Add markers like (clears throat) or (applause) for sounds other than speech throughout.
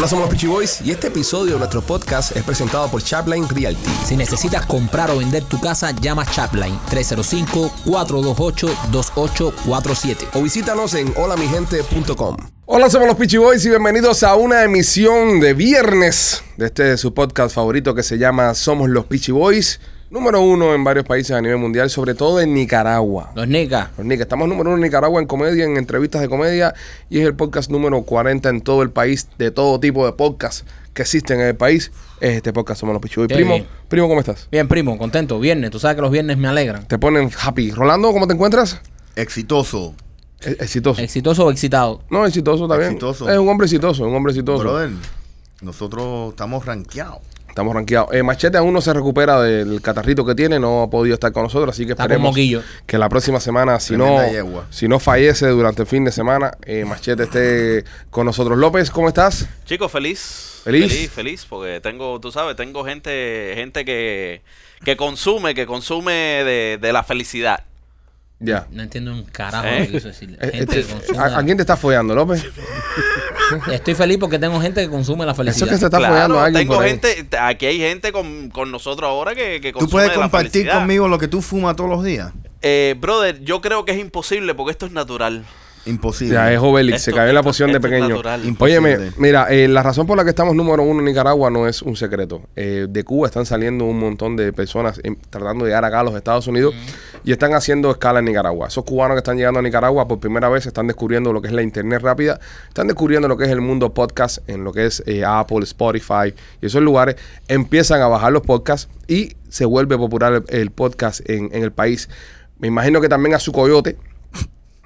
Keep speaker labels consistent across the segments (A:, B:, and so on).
A: Hola, somos los Peachy Boys y este episodio de nuestro podcast es presentado por Chapline Realty.
B: Si necesitas comprar o vender tu casa, llama Chapline 305-428-2847.
A: O visítanos en holamigente.com. Hola, somos los Peachy Boys y bienvenidos a una emisión de viernes de este su podcast favorito que se llama Somos los Peachy Boys. Número uno en varios países a nivel mundial, sobre todo en Nicaragua.
B: Los Nica.
A: Los Nica, estamos número uno en Nicaragua en comedia, en entrevistas de comedia y es el podcast número 40 en todo el país, de todo tipo de podcasts que existen en el país. Es este podcast, somos los Boys.
B: Qué
A: Primo,
B: bien.
A: primo, ¿cómo estás?
B: Bien, primo, contento. Viernes. Tú sabes que los viernes me alegran.
A: Te ponen happy. Rolando, ¿cómo te encuentras?
C: Exitoso.
A: E- exitoso.
B: ¿Exitoso o excitado?
A: No, exitoso también.
C: Exitoso.
A: Es un hombre exitoso, un hombre exitoso.
C: Brother, nosotros estamos rankeados.
A: Estamos rankeados. Eh, Machete aún no se recupera del catarrito que tiene, no ha podido estar con nosotros, así que
B: Está
A: esperemos que la próxima semana, si no, si no fallece durante el fin de semana, eh, Machete esté con nosotros. López, ¿cómo estás?
D: Chicos, feliz.
A: ¿Feliz?
D: Feliz, feliz, porque tengo, tú sabes, tengo gente, gente que, que consume, que consume de, de la felicidad.
A: Ya.
B: No entiendo un carajo
D: ¿Eh?
B: lo que quiso decir.
A: Eh,
B: Gente
A: este,
B: que consume
A: ¿a,
B: la-
A: a quién te estás follando, López? (laughs)
B: Estoy feliz porque tengo gente que consume la
A: Eso
B: felicidad.
A: que se está
D: Claro,
A: follando a alguien
D: tengo
A: por ahí.
D: gente, aquí hay gente con, con nosotros ahora que, que
C: ¿Tú
D: consume
C: puedes
D: de la
C: compartir
D: felicidad.
C: conmigo lo que tú fumas todos los días?
D: Eh, brother, yo creo que es imposible porque esto es natural.
C: Imposible.
A: Ya es Obelix, se cayó en la poción de pequeño. Óyeme, mira, eh, la razón por la que estamos número uno en Nicaragua no es un secreto. Eh, de Cuba están saliendo un montón de personas em, tratando de llegar acá a los Estados Unidos y están haciendo escala en Nicaragua. Esos cubanos que están llegando a Nicaragua por primera vez están descubriendo lo que es la internet rápida, están descubriendo lo que es el mundo podcast, en lo que es eh, Apple, Spotify y esos lugares, empiezan a bajar los podcasts y se vuelve popular el, el podcast en, en el país. Me imagino que también a su coyote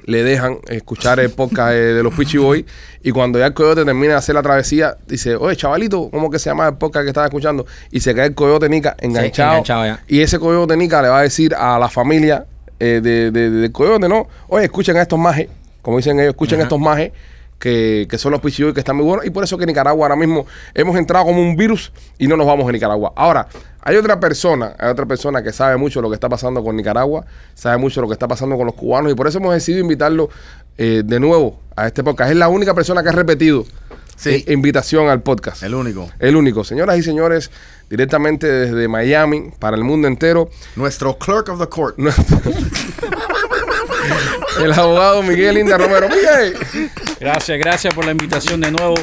A: le dejan escuchar el podcast eh, de los Pichi Boys y cuando ya el coyote termina de hacer la travesía, dice, oye, chavalito, ¿cómo que se llama el podcast que estaba escuchando? Y se cae el coyote Nica enganchado.
B: enganchado ya.
A: Y ese coyote Nica le va a decir a la familia eh, de, de- del coyote, ¿no? Oye, escuchen a estos majes, como dicen ellos, escuchen a estos majes. Que, que son los Pichi Boys que están muy buenos y por eso que Nicaragua ahora mismo hemos entrado como un virus y no nos vamos a Nicaragua. Ahora, hay otra persona, hay otra persona que sabe mucho lo que está pasando con Nicaragua, sabe mucho lo que está pasando con los cubanos y por eso hemos decidido invitarlo eh, de nuevo a este podcast. Es la única persona que ha repetido
C: Sí.
A: eh, invitación al podcast.
C: El único.
A: El único. Señoras y señores, directamente desde Miami para el mundo entero,
C: Nuestro clerk of the court. (laughs)
A: el abogado Miguel Linda Romero. Miguel.
E: Gracias, gracias por la invitación de nuevo.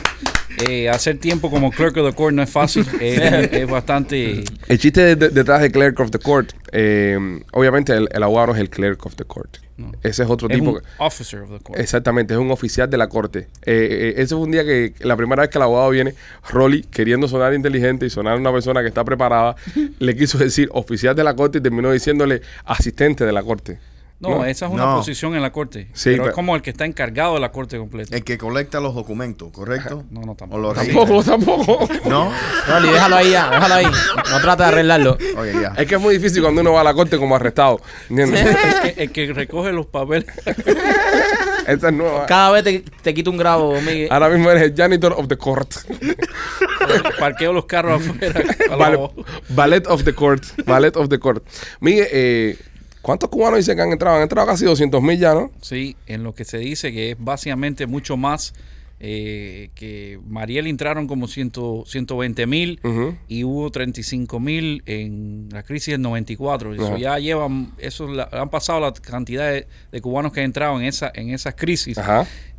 E: Eh, hacer tiempo como clerk of the court no es fácil, (laughs) eh, es bastante...
A: El chiste de- de- detrás de Clerk of the Court, eh, obviamente el, el abogado no es el Clerk of the Court. Ese es otro
E: Es
A: tipo.
E: un officer of the court.
A: Exactamente, es un oficial de la corte. Eh, eh, ese fue un día que la primera vez que el abogado viene, Rolly, queriendo sonar inteligente y sonar una persona que está preparada, (laughs) le quiso decir oficial de la corte y terminó diciéndole asistente de la corte.
E: No, esa es una
C: No.
E: posición en la corte.
A: Sí,
E: pero
A: pero-
E: es como el que está encargado de la corte completa.
C: El que colecta los documentos, ¿correcto?
E: No, no, tampoco.
C: O
A: Tampoco, (laughs) tampoco.
C: ¿No?
B: Rolly, déjalo ahí ya, déjalo ahí. No trata de arreglarlo.
C: Oye, ya.
A: Es que es muy difícil cuando uno va a la corte como arrestado. ¿Entiendes? (laughs)
E: el, que, el que recoge los papeles. (laughs)
A: Esta es nueva.
B: Cada vez te, te quito un grado, Miguel.
A: Ahora mismo eres el janitor of the court.
E: parqueo los carros afuera. voz.
A: ballet of the court. Ballet of the court. Miguel, eh, ¿cuántos cubanos dicen que han entrado? Han entrado casi 200 mil ya, ¿no?
E: Sí, en lo que se dice que es básicamente mucho más eh, que Mariel entraron como 100, 120 mil
A: Ujú.
E: y hubo 35 mil en la crisis del 94. Eso
A: Ajá.
E: ya llevan, eso la- han pasado la cantidad de, de cubanos que han entrado en esa en esas crisis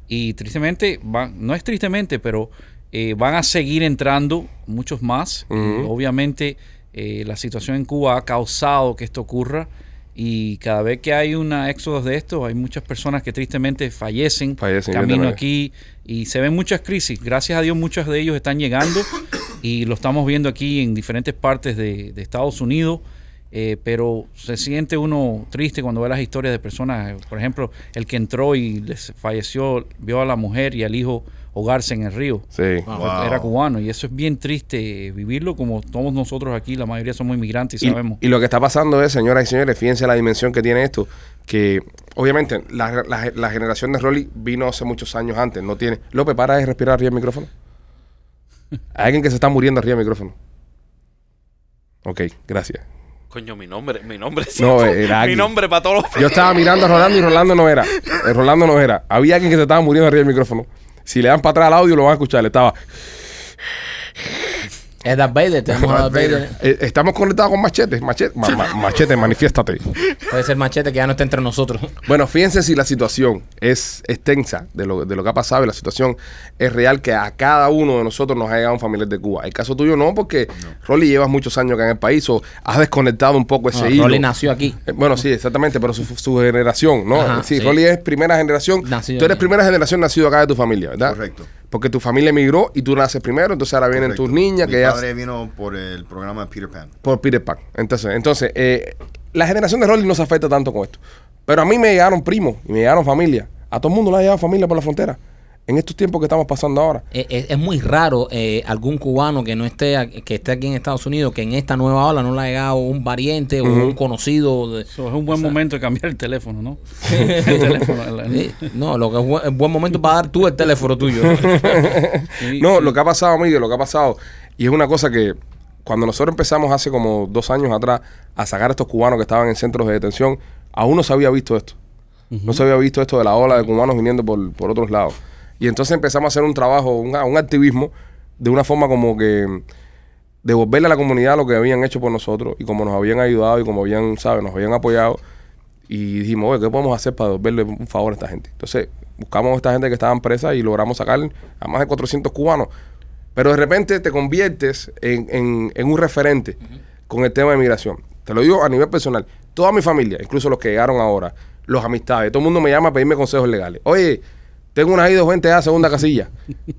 E: y tristemente van, no es tristemente, pero eh, van a seguir entrando muchos más.
A: Ujú.
E: obviamente eh, la situación en Cuba ha causado que esto ocurra y cada vez que hay una éxodo de esto, hay muchas personas que tristemente fallecen,
A: Fallecen,
E: camino aquí y se ven muchas crisis. Gracias a Dios muchos de ellos están llegando y lo estamos viendo aquí en diferentes partes de, de Estados Unidos. eh, pero se siente uno triste cuando ve las historias de personas, por ejemplo, el que entró y les falleció, vio a la mujer y al hijo ahogarse en el río.
A: Sí.
C: Wow.
E: Era cubano y eso es bien triste eh, vivirlo como todos nosotros aquí, la mayoría somos inmigrantes y,
A: Y,
E: sabemos.
A: y lo que está pasando es, señoras y señores, fíjense la dimensión que tiene esto, que obviamente la, la- la generación de Rolly vino hace muchos años antes, no tiene... López, para de respirar arriba del micrófono. (laughs) Hay alguien que se está muriendo arriba del micrófono. Ok, gracias.
D: Coño, mi nombre, mi nombre.
A: No, era
D: mi nombre para todos los
A: Yo estaba mirando a Rolando y Rolando no era. Eh, Rolando no era. Había alguien que se estaba muriendo arriba del micrófono. Si le dan para atrás al audio lo van a escuchar. Estaba...
B: Es Darth Vader, tenemos a Darth Vader.
A: Eh, estamos conectados con Machete. Machete, ma- ma- machete manifiéstate.
B: Puede ser machete que ya no está entre nosotros.
A: Bueno, fíjense si la situación es extensa de lo, de lo que ha pasado y la situación es real, que a cada uno de nosotros nos ha llegado un familiar de Cuba. El caso tuyo no, porque Rolly llevas muchos años acá en el país o has desconectado un poco ese
B: No,
A: hilo.
B: Rolly nació aquí.
A: Eh, Bueno, sí, exactamente, pero su, su generación, ¿no?
B: Ajá,
A: sí,
B: sí.
A: Rolly es primera generación.
B: Nacido
A: tú eres
B: aquí.
A: primera generación nacido acá de tu familia, ¿verdad?
C: Correcto.
A: Porque tu familia emigró y tú naces primero, entonces ahora vienen
C: Correcto.
A: tus niñas
C: Mi
A: que ya
C: padre vino por el programa Peter Pan.
A: por Peter Pan. Entonces, entonces eh, la generación de Rolly no se afecta tanto con esto. Pero a mí me llegaron primos y me llegaron familia. A todo el mundo le ha llegado familia por la frontera. En estos tiempos que estamos pasando ahora.
B: Eh, Es, es muy raro eh, algún cubano que no esté que esté aquí en Estados Unidos que en esta nueva ola no le ha llegado un pariente o un conocido de,
E: Eso es un buen momento de cambiar el teléfono, ¿no? (laughs) (laughs) el teléfono. la-
B: Sí, no lo que es buen, es buen momento para dar tú el teléfono tuyo (laughs)
E: sí,
A: No,
E: sí.
A: lo que ha pasado, amigo, lo que ha pasado. Y es una cosa que cuando nosotros empezamos hace como dos años atrás a sacar a estos cubanos que estaban en centros de detención, aún no se había visto esto. No se había visto esto de la ola de cubanos viniendo por, por otros lados. Y entonces empezamos a hacer un trabajo, un, un activismo, de una forma como que devolverle a la comunidad lo que habían hecho por nosotros y como nos habían ayudado y como habían, ¿sabes? Nos habían apoyado. Y dijimos, oye, ¿qué podemos hacer para devolverle un favor a esta gente? Entonces buscamos a esta gente que estaban presas y logramos sacar a más de 400 cubanos. Pero de repente te conviertes en, en- en un referente con el tema de migración. Te lo digo a nivel personal. Toda mi familia, incluso los que llegaron ahora, los amistades, todo el mundo me llama a pedirme consejos legales. Oye, tengo una I-220A segunda casilla.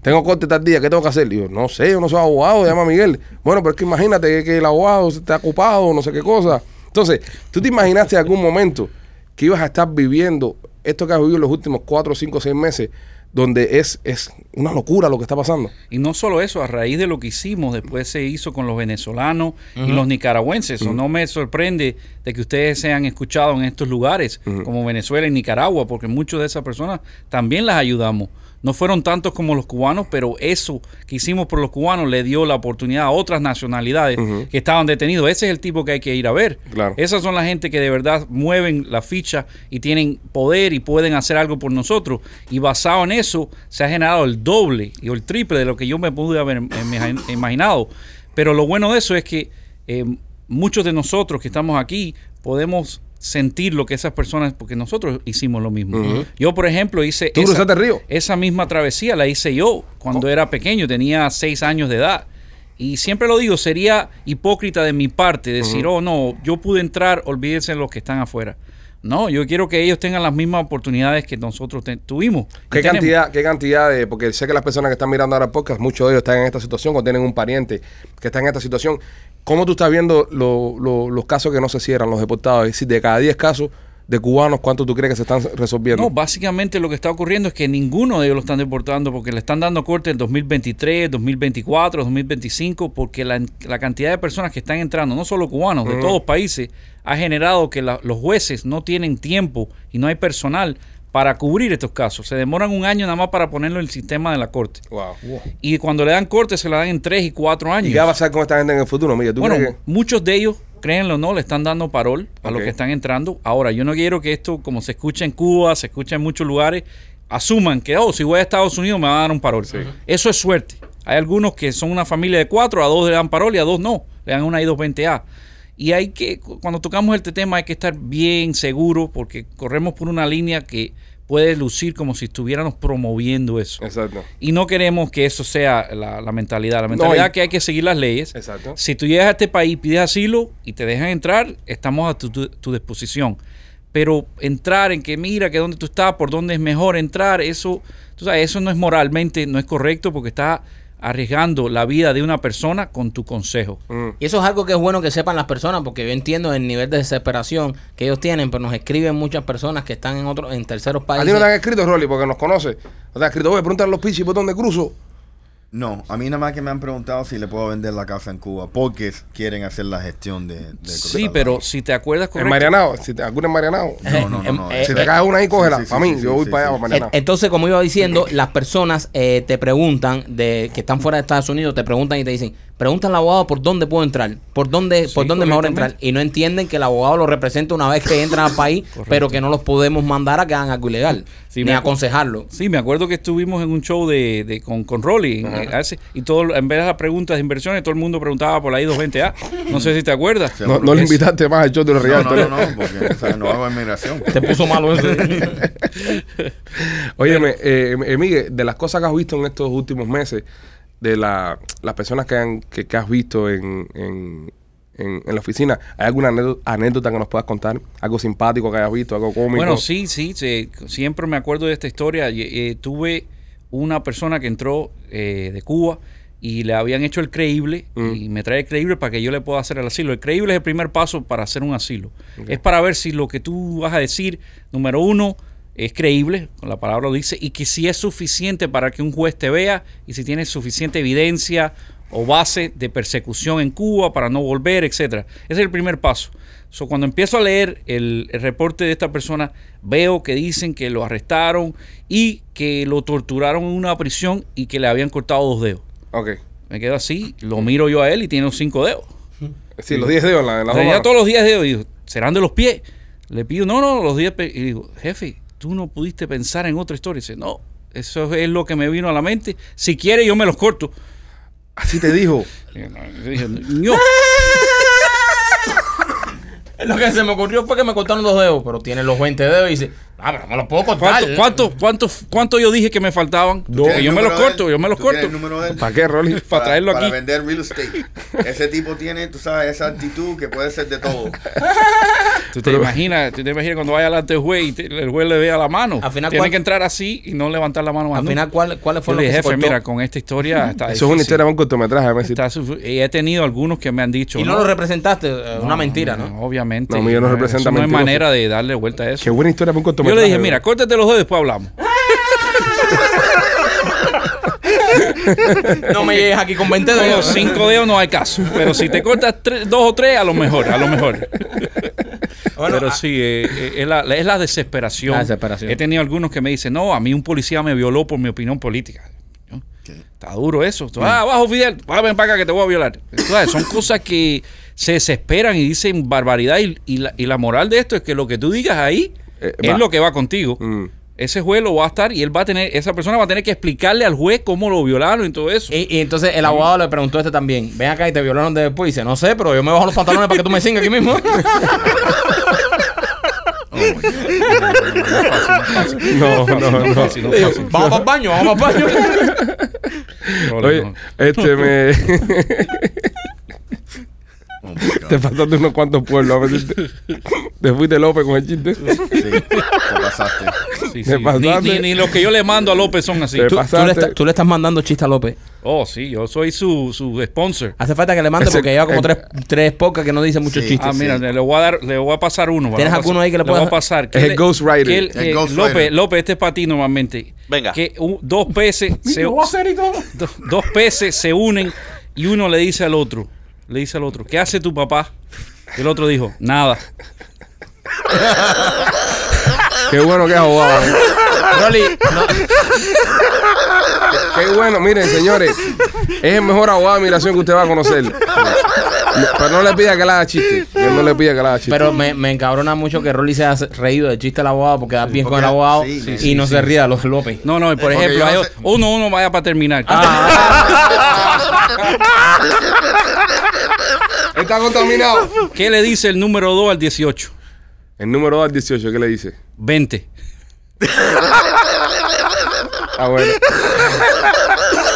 A: Tengo corte tal día, ¿qué tengo que hacer? Digo, no sé, yo no soy abogado, llama a Miguel. Bueno, pero es que imagínate que, el abogado está ocupado, no sé qué cosa. Entonces, ¿tú te imaginaste en algún momento que ibas a estar viviendo esto que has vivido en los últimos cuatro, cinco, seis meses, donde es, es una locura lo que está pasando?
E: Y no solo eso, a raíz de lo que hicimos, después se hizo con los venezolanos y los nicaragüenses. O no me sorprende de que ustedes sean escuchados en estos lugares, como Venezuela y Nicaragua, porque muchas de esas personas también las ayudamos. No fueron tantos como los cubanos, pero eso que hicimos por los cubanos le dio la oportunidad a otras nacionalidades que estaban detenidos. Ese es el tipo que hay que ir a ver.
A: Claro.
E: Esas son la gente que de verdad mueven la ficha y tienen poder y pueden hacer algo por nosotros. Y basado en eso, se ha generado el doble y el triple de lo que yo me pude haber imagi- imaginado. Pero lo bueno de eso es que eh, muchos de nosotros que estamos aquí podemos sentir lo que esas personas, porque nosotros hicimos lo mismo. Yo, por ejemplo, hice
A: ¿Tú cruzaste el río?
E: esa misma travesía la hice yo cuando era pequeño, tenía seis años de edad. Y siempre lo digo, sería hipócrita de mi parte decir, oh no, yo pude entrar, olvídense de los que están afuera. No, yo quiero que ellos tengan las mismas oportunidades que nosotros tuvimos.
A: ¿Qué
E: tenemos.
A: cantidad, ¿Qué cantidad de.? Porque sé que las personas que están mirando ahora el podcast, muchos de ellos están en esta situación o tienen un pariente que está en esta situación. ¿Cómo tú estás viendo lo- lo- los casos que no se cierran, los deportados? Es decir, de cada 10 casos de cubanos, ¿cuántos tú crees que se están resolviendo?
E: No, básicamente lo que está ocurriendo es que ninguno de ellos lo están deportando porque le están dando corte en 2023, 2024, 2025, porque la, la cantidad de personas que están entrando, no solo cubanos, de todos países, ha generado que la- los jueces no tienen tiempo y no hay personal para cubrir estos casos. Se demoran un año nada más para ponerlo en el sistema de la corte.
A: Wow.
E: Y cuando le dan corte se la dan en tres y cuatro años.
A: ¿Y qué va a pasar con esta gente en el futuro, Miguel? ¿Tú
E: Bueno,
A: que.?
E: muchos de ellos, créanlo o no, le están dando parol a los que están entrando. Ahora, yo no quiero que esto, como se escucha en Cuba, se escucha en muchos lugares, asuman que, oh, si voy a Estados Unidos me van a dar un parol. Eso es suerte. Hay algunos que son una familia de cuatro, a dos le dan parol y a dos no, le dan una I-220A. Y hay que, cu- cuando tocamos este tema, hay que estar bien seguro porque corremos por una línea que puede lucir como si estuviéramos promoviendo eso.
A: Exacto.
E: Y no queremos que eso sea la, la mentalidad. La mentalidad
A: y-
E: es que hay que seguir las leyes.
A: Exacto.
E: Si tú llegas a este país, pides asilo y te dejan entrar, estamos a tu, tu- tu disposición. Pero entrar en que mira que dónde tú estás, por dónde es mejor entrar, eso, tú sabes, eso no es moralmente, no es correcto porque estás arriesgando la vida de una persona con tu consejo.
A: Mm.
B: Y eso es algo que es bueno que sepan las personas, porque yo entiendo el nivel de desesperación que ellos tienen, pero nos escriben muchas personas que están en otros, en terceros
A: A
B: países.
A: ti no te han escrito, Rolly, porque nos conoce. No te han escrito, oye, pregúntale a los pichis por dónde cruzo.
C: No, a mí nada más que me han preguntado si le puedo vender la casa en Cuba porque quieren hacer la gestión de, de
E: Sí, pero si te acuerdas
A: En
E: correcto.
A: Marianao, si te, alguna en Marianao.
C: No, no, no. no.
B: Eh,
A: Si
B: eh,
A: te cae una ahí, cógela.
C: sí, sí,
A: para mí,
C: sí,
A: yo voy
C: sí,
A: para allá,
C: sí.
A: para Marianao.
B: Eh, Entonces, como iba diciendo, las personas eh, te preguntan, de que están fuera de Estados Unidos, te preguntan y te dicen, pregunta al abogado por dónde puedo entrar, por dónde,
E: Sí,
B: por dónde es mejor entrar. Y no entienden que el abogado lo representa una vez que entran al país, (laughs) pero que no los podemos mandar a que hagan algo ilegal.
E: Sí,
B: ni aconsejarlo.
E: Sí, me acuerdo que estuvimos en un show de, de- con, con Rolly eh, hace- y todo, en vez de las preguntas de inversiones, todo el mundo preguntaba por la I220A. No sé si te acuerdas.
A: No, no le
E: Es-
A: invitaste más al show de los
C: No, no, no, no, porque o sea, no hago inmigración.
B: Te puso malo eso. (laughs)
A: Óyeme, eh, eh, Miguel, de las cosas que has visto en estos últimos meses, de la, las personas que, han, que, que has visto en, en, en- en la oficina, ¿hay alguna anécdota, que nos puedas contar? ¿Algo simpático que hayas visto? ¿Algo cómico?
E: Bueno, sí, sí, sí, siempre me acuerdo de esta historia. Eh, tuve una persona que entró eh, de Cuba y le habían hecho el creíble
A: Mm.
E: y me trae el creíble para que yo le pueda hacer el asilo. El creíble es el primer paso para hacer un asilo. Es para ver si lo que tú vas a decir, número uno, es creíble, la palabra lo dice, y que si es suficiente para que un juez te vea y si tienes suficiente evidencia o base de persecución en Cuba para no volver, etcétera. Ese es el primer paso. So, cuando empiezo a leer el, el reporte de esta persona, veo que dicen que lo arrestaron y que lo torturaron en una prisión y que le habían cortado dos dedos.
A: Ok.
E: Me quedo así, lo miro yo a él y tiene los cinco dedos.
A: Sí, los 10 dedos la, la
E: Tenía todos los 10 dedos. Y digo, ¿serán de los pies? Le pido, no, no, los 10 pe-". Y digo, jefe, tú no pudiste pensar en otra historia. Y dice, no, eso es lo que me vino a la mente. Si quiere, yo me los corto.
A: Así te dijo. (laughs)
E: Dije, "No". (laughs)
B: Lo que se me ocurrió fue que me cortaron dos dedos, pero tiene los 20 dedos y dice, ah, pero me los puedo cortar.
E: ¿Cuánto, cuánto, cuánto, cuánto yo dije que me faltaban?
C: ¿Tú tienes
E: Que yo
C: el
E: me los corto, yo me los
C: ¿Tú tienes
E: corto.
C: el?
A: ¿Para qué, Rolly?
E: Para traerlo
C: para
E: aquí.
C: vender real estate. Ese tipo tiene, tú sabes, esa actitud que puede ser de todo. (laughs)
E: ¿Tú te imaginas, tú te imaginas cuando vaya delante del juez y te- el juez le vea la mano?
B: Al final,
E: Tiene
B: ¿cuál-
E: que entrar así y no levantar la mano más
B: Al final, ¿cuál- ¿cuáles
E: Yo
B: fueron
E: le
B: los
E: dije,
B: que se
E: jefe, mira, con esta historia (laughs) está
A: Eso es una historia de un cortometraje,
E: y he tenido algunos que me han dicho.
B: Y no lo representaste, eh, una mentira, ¿no?
E: Obviamente.
A: No, mío no representa
E: Eso no
A: mentiroso.
E: manera de darle vuelta a eso.
A: Qué buena historia para un
E: Yo le dije, mira, córtate los dedos y después hablamos.
B: No me llegues aquí con 20
E: Con los
B: dedos.
E: cinco dedos no hay caso. Pero si te cortas tres- dos o tres, a lo mejor, a lo mejor.
B: Bueno,
E: Pero
B: ah,
E: sí, eh, eh, es, la, es la desesperación.
B: La desesperación.
E: He tenido algunos que me dicen, no, a mí un policía me violó por mi opinión política. ¿No? Está duro eso. Tú, Ah, bajo Fidel, ah, ven para acá que te voy a violar. Son cosas que se desesperan y dicen barbaridad. Y, y la, y la moral de esto es que lo que tú digas ahí
A: Eh,
E: es
A: va.
E: lo que va contigo.
A: Mm.
E: Ese juez lo va a estar y él va a tener, esa persona va a tener que explicarle al juez cómo lo violaron y todo eso.
B: Y, y entonces el abogado le preguntó a este también, ven acá y te violaron después. Y dice, no sé, pero yo me bajo los pantalones para que tú me cingas aquí mismo. (laughs)
A: No, no, no.
E: no
B: vamos para el baño, vamos para el baño.
A: Oye, este me. (laughs) Te pasaste unos cuantos pueblos. A si te, (laughs) te fuiste López con el chiste.
C: Sí, te pasaste.
E: Sí,
A: Me
E: sí. Ni,
A: pasaste.
E: ni- ni los que yo le mando a López son así.
A: Te
B: Tú, le estás- tú le estás mandando chiste a López.
E: Oh, sí, yo soy su, su sponsor.
B: Hace falta que le mande
A: Ese-
B: porque lleva como
A: eh,
B: tres, tres pocas que no dicen muchos
C: Sí.
B: chistes.
E: Ah, mira,
C: sí.
E: le voy a dar, le voy a pasar uno. le
B: ¿Tienes alguno
E: pasar-
B: ahí que le
E: le voy
B: puedas-
E: a pasar?
A: Es el Ghostwriter.
C: Ghostwriter.
E: López, López, este es para ti normalmente.
D: Venga.
E: Que un- dos peces (laughs) se,
B: y todo.
E: do- dos peces se unen y uno le dice al otro, le dice al otro, ¿qué hace tu papá? Y el otro dijo, nada.
A: Qué bueno que es abogado. ¿eh?
B: Rolly, no,
A: Qué bueno. Miren, señores. Es el mejor abogado de migración que usted va a conocer. Pero no le pida que le haga chiste. No le pida que le haga chiste.
B: pero me, me encabrona mucho que Rolly se haya reído del chiste del abogado porque da bien con el abogado
C: sí,
B: y
C: sí,
B: no se ría de los López.
E: No, no, y por ejemplo,
C: yo
E: uno, uno vaya para terminar. (laughs) (laughs)
A: Está contaminado.
E: ¿Qué le dice el número 2 al 18?
A: El número 2 al 18, ¿qué le dice?
E: 20.
A: Ah, bueno.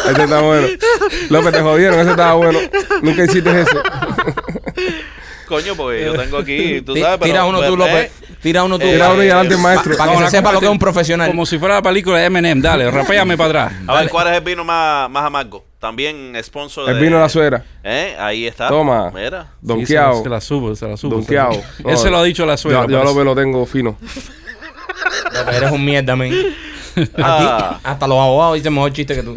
A: Este está bueno. López, te jodieron, ese estaba bueno. Nunca hiciste eso.
D: Coño, porque yo tengo aquí, tú sabes, pero...
B: Tira uno tú,
D: pues,
B: López.
D: eh,
B: Tira uno tú.
D: Eh,
A: Tira uno y adelante el maestro.
B: Para que
E: Vamos
B: se sepa lo que es un profesional.
E: Como si fuera la película de Eminem. Dale, rapéame para atrás.
D: A ver, ¿cuál es el vino más, más amargo? También sponsor
A: El
D: de...
A: vino de la suegra.
D: ¿Eh? Ahí está.
A: Toma.
D: Mira.
E: Sí,
A: Donkeado.
E: se, la- se la subo, se la subo.
A: Donkeado.
E: la- Él se lo ha dicho a la suegra.
A: Yo, yo
E: parece.
A: López lo tengo fino.
B: López, Eres un mierda, men. (laughs)
D: Ah.
B: Hasta los abogados dicen mejor chiste que tú.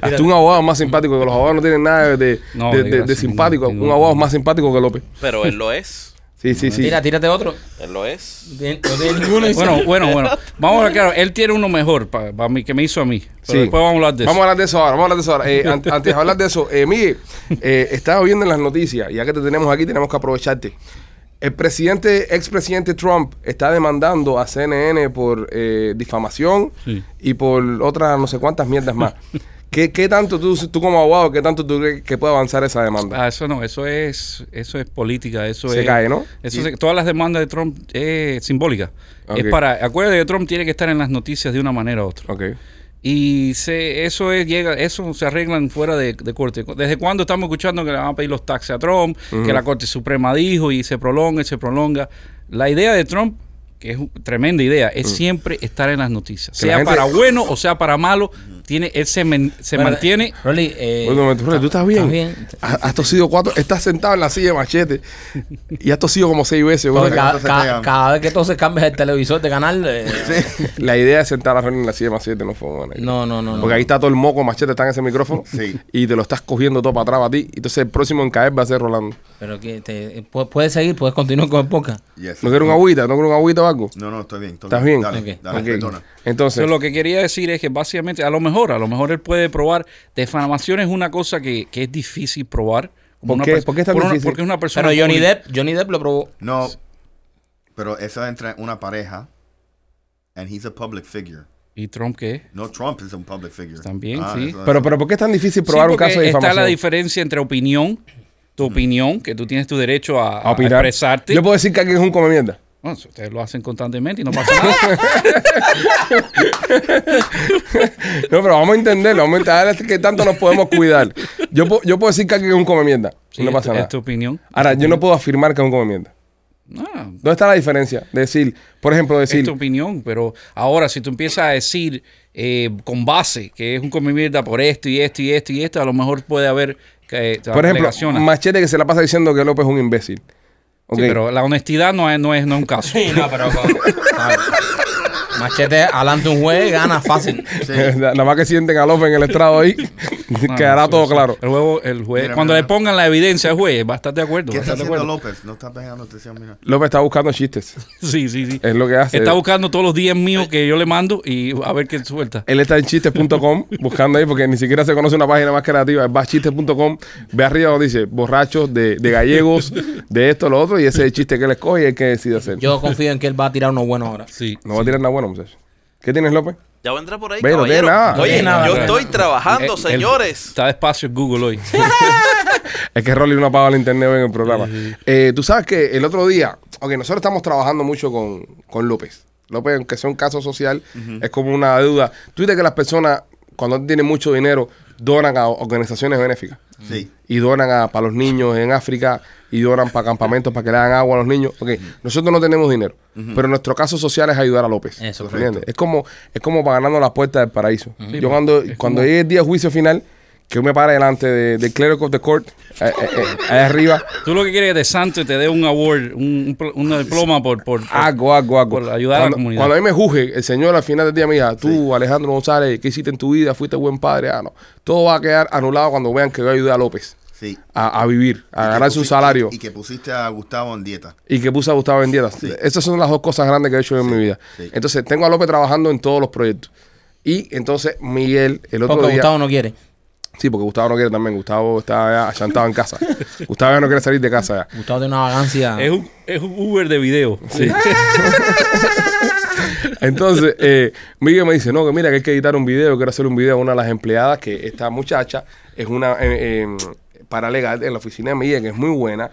A: Hasta un abogado más simpático que los abogados no tienen nada de, de,
E: No,
A: de-
E: de
A: de- de
E: gracia,
A: simpático.
E: ningún-
A: Un abogado más simpático que López.
D: Pero él lo es.
A: Sí, sí, sí.
B: Tira, tírate otro.
D: Él lo es.
B: No (laughs) tiene ninguno.
E: Bueno, bueno, bueno. Vamos a ver, claro, él tiene uno mejor para mí, que me hizo a mí. Pero
A: Sí.
E: después vamos a hablar de
A: Vamos a
E: eso.
A: hablar de eso ahora, vamos a hablar de eso ahora. Eh, an- (laughs) antes de hablar de eso, eh, Miguel, eh, estaba viendo en las noticias, ya que te tenemos aquí, tenemos que aprovecharte. El presidente, expresidente Trump está demandando a CNN por eh, difamación
E: Sí.
A: y por otras no sé cuántas mierdas más. (laughs) ¿Qué, qué tanto tú, tú como abogado, qué tanto tú crees que puede avanzar esa demanda?
E: Ah, eso no, eso es, eso es política, eso
A: Se
E: es.
A: cae, ¿no?
E: Eso se- todas las demandas de Trump es simbólica. Es para, acuérdate que Trump tiene que estar en las noticias de una manera u otra. Y se, eso es, llega, eso se arreglan fuera de, de corte. ¿Desde cuándo estamos escuchando que le van a pedir los taxes a Trump? Que la Corte Suprema dijo y se prolonga y se prolonga. La idea de Trump, que es una tremenda idea, es siempre estar en las noticias.
A: Que la
E: sea
A: gente-
E: para bueno o sea para malo, tiene, él se, men- se
B: Bueno,
E: mantiene.
B: Rolly, eh,
A: Rolly, ¿tú estás bien?
B: ¿Estás bien?
A: Has, has tosido cuatro, estás sentado en la silla de machete y has tosido como seis veces.
B: Porque cada,
C: entonces
B: cada-
C: pegan.
B: cada vez que se cambias el televisor de canal, eh,
A: La idea de sentar a Rolly en la silla de machete no fue buena. idea.
B: no, no, no. no.
A: Porque ahí está todo el moco machete, está en ese micrófono
C: Sí.
A: y te lo estás cogiendo todo para atrás a ti. Entonces el próximo en caer va a ser Rolando.
B: Pero que te, pu- puedes seguir, puedes continuar con el podcast.
C: Yes.
A: ¿No quieres un agüita? ¿No quieres un agüita o algo?
C: No, no, estoy bien. estoy
A: ¿Estás bien?
C: Dale,
B: Ok.
C: dale,
A: Ok.
C: perdona.
A: Entonces,
E: lo que quería decir es que básicamente, a lo mejor, a lo mejor él puede probar. Defamación es una cosa que, que es difícil probar.
A: ¿Por
E: una
A: qué? ¿Por qué es tan
E: por una-
A: difícil?
E: porque es una persona.
B: Pero Johnny. Depp, Johnny Depp lo probó.
C: No, pero eso entra una pareja and he's a public figure.
E: ¿Y Trump qué?
C: No, Trump is a public figure.
E: También,
C: Ah,
E: sí.
C: eso-
A: pero, pero ¿por qué es tan difícil
E: Sí,
A: probar un
E: porque
A: caso de
E: está
A: difamación?
E: la diferencia entre opinión, tu opinión, que tú tienes tu derecho a,
A: A
E: a expresarte.
A: Yo puedo decir que alguien es un come mierda.
E: Bueno, si ustedes lo hacen constantemente y no pasa nada. (laughs)
A: No, pero vamos a entenderlo, vamos a entender que tanto nos podemos cuidar. Yo, puedo- yo puedo decir que alguien es un come mierda
E: Sí,
A: no
E: es
A: pasa nada.
E: Es tu opinión.
A: Ahora, yo no puedo afirmar que es un come mierda.
E: Ah,
A: ¿Dónde está la diferencia? De decir, por ejemplo,
E: es
A: decir,
E: tu opinión, pero ahora si tú empiezas a decir eh, con base que es un come mierda por esto y esto y esto y esto, a lo mejor puede haber eh,
A: por ejemplo. Machete que se la pasa diciendo que López es un imbécil. Ok.
E: Sí, pero la honestidad no es, no es, no es un caso.
B: Sí, no, pero con-. (laughs) Machete adelante un juez gana fácil.
C: Sí. (laughs)
A: Nada más que sienten a López en el estrado ahí, (laughs)
E: No,
A: quedará
E: eso-
A: todo
E: eso-
A: claro.
E: El, juego, el juez,
C: Mira,
E: cuando
C: mira.
E: le pongan la evidencia al juez, va a estar de acuerdo.
C: ¿Qué está haciendo
E: acuerdo.
C: López? No está pegando atención, mira.
A: López está buscando chistes. (laughs)
E: Sí, sí, sí.
A: Es lo que hace.
E: Está buscando todos los días míos que yo le mando y a ver qué suelta.
A: Él está en chistes.com buscando ahí porque ni siquiera se conoce una página más creativa. Va a chistes.com, ve arriba donde dice borrachos de, de gallegos, de esto, lo otro, y ese es el chiste que él escoge y el que decide hacer.
B: Yo confío en que él va a tirar uno bueno ahora.
E: Sí.
A: no va a tirar nada bueno, ¿Qué tienes, López?
D: Ya vendrá por ahí,
A: Ve, no tiene
D: caballero.
A: nada.
D: Oye,
B: nada,
D: yo estoy trabajando,
E: Eh, el-
D: señores.
E: Está despacio en Google hoy. (laughs)
A: Es que Rolly no apaga el internet hoy en el programa. Eh, Tú sabes que el otro día, ok, nosotros estamos trabajando mucho con, con López. López, aunque sea un caso social, es como una deuda. Tú dices que las personas, cuando tienen mucho dinero, donan a organizaciones benéficas.
C: Sí.
A: y donan a, para los niños en África y donan para campamentos para que le hagan agua a los niños. Ok, nosotros no tenemos dinero, pero nuestro caso social es ayudar a López.
B: Eso.
A: ¿entiendes? Es como, es como para ganarnos las puertas del paraíso.
E: Sí,
A: Yo cuando,
E: es
A: cuando
E: como-
A: llegue el día de juicio final, que yo me pare delante de, de Cleric of the Court, eh, eh, eh, ahí arriba,
E: Tú lo que quieres es que de santo y te dé un award, un, diploma por, por, por-
A: algo.
E: por ayudar a la comunidad.
A: cuando a mí me juzgue el Señor al final del día me diga, tú, Alejandro González, ¿qué hiciste en tu vida? ¿Fuiste buen padre? Ah, no. Todo va a quedar anulado cuando vean que yo ayudé a López
C: Sí.
A: a, a vivir, a un
C: pusi-
A: salario.
C: Y que pusiste a Gustavo en dieta.
A: y que puse a Gustavo en dietas.
C: Sí.
A: Esas son las dos cosas grandes que he hecho en mi vida.
C: sí.
A: Entonces, tengo a López trabajando en todos los proyectos. Y entonces, Miguel, el otro
B: Porque
A: día.
B: Gustavo no quiere.
A: Sí, porque Gustavo no quiere también. Gustavo está ya achantado en casa. (laughs) Gustavo ya no quiere salir de casa ya.
B: Gustavo tiene una vagancia.
E: Es un, es un Uber de video. Sí. (laughs)
A: Entonces, eh, Miguel me dice, no, que mira, que hay que editar un video, quiero hacer un video a una de las empleadas, que esta muchacha es una eh, eh, paralegal en la oficina de Miguel, que es muy buena.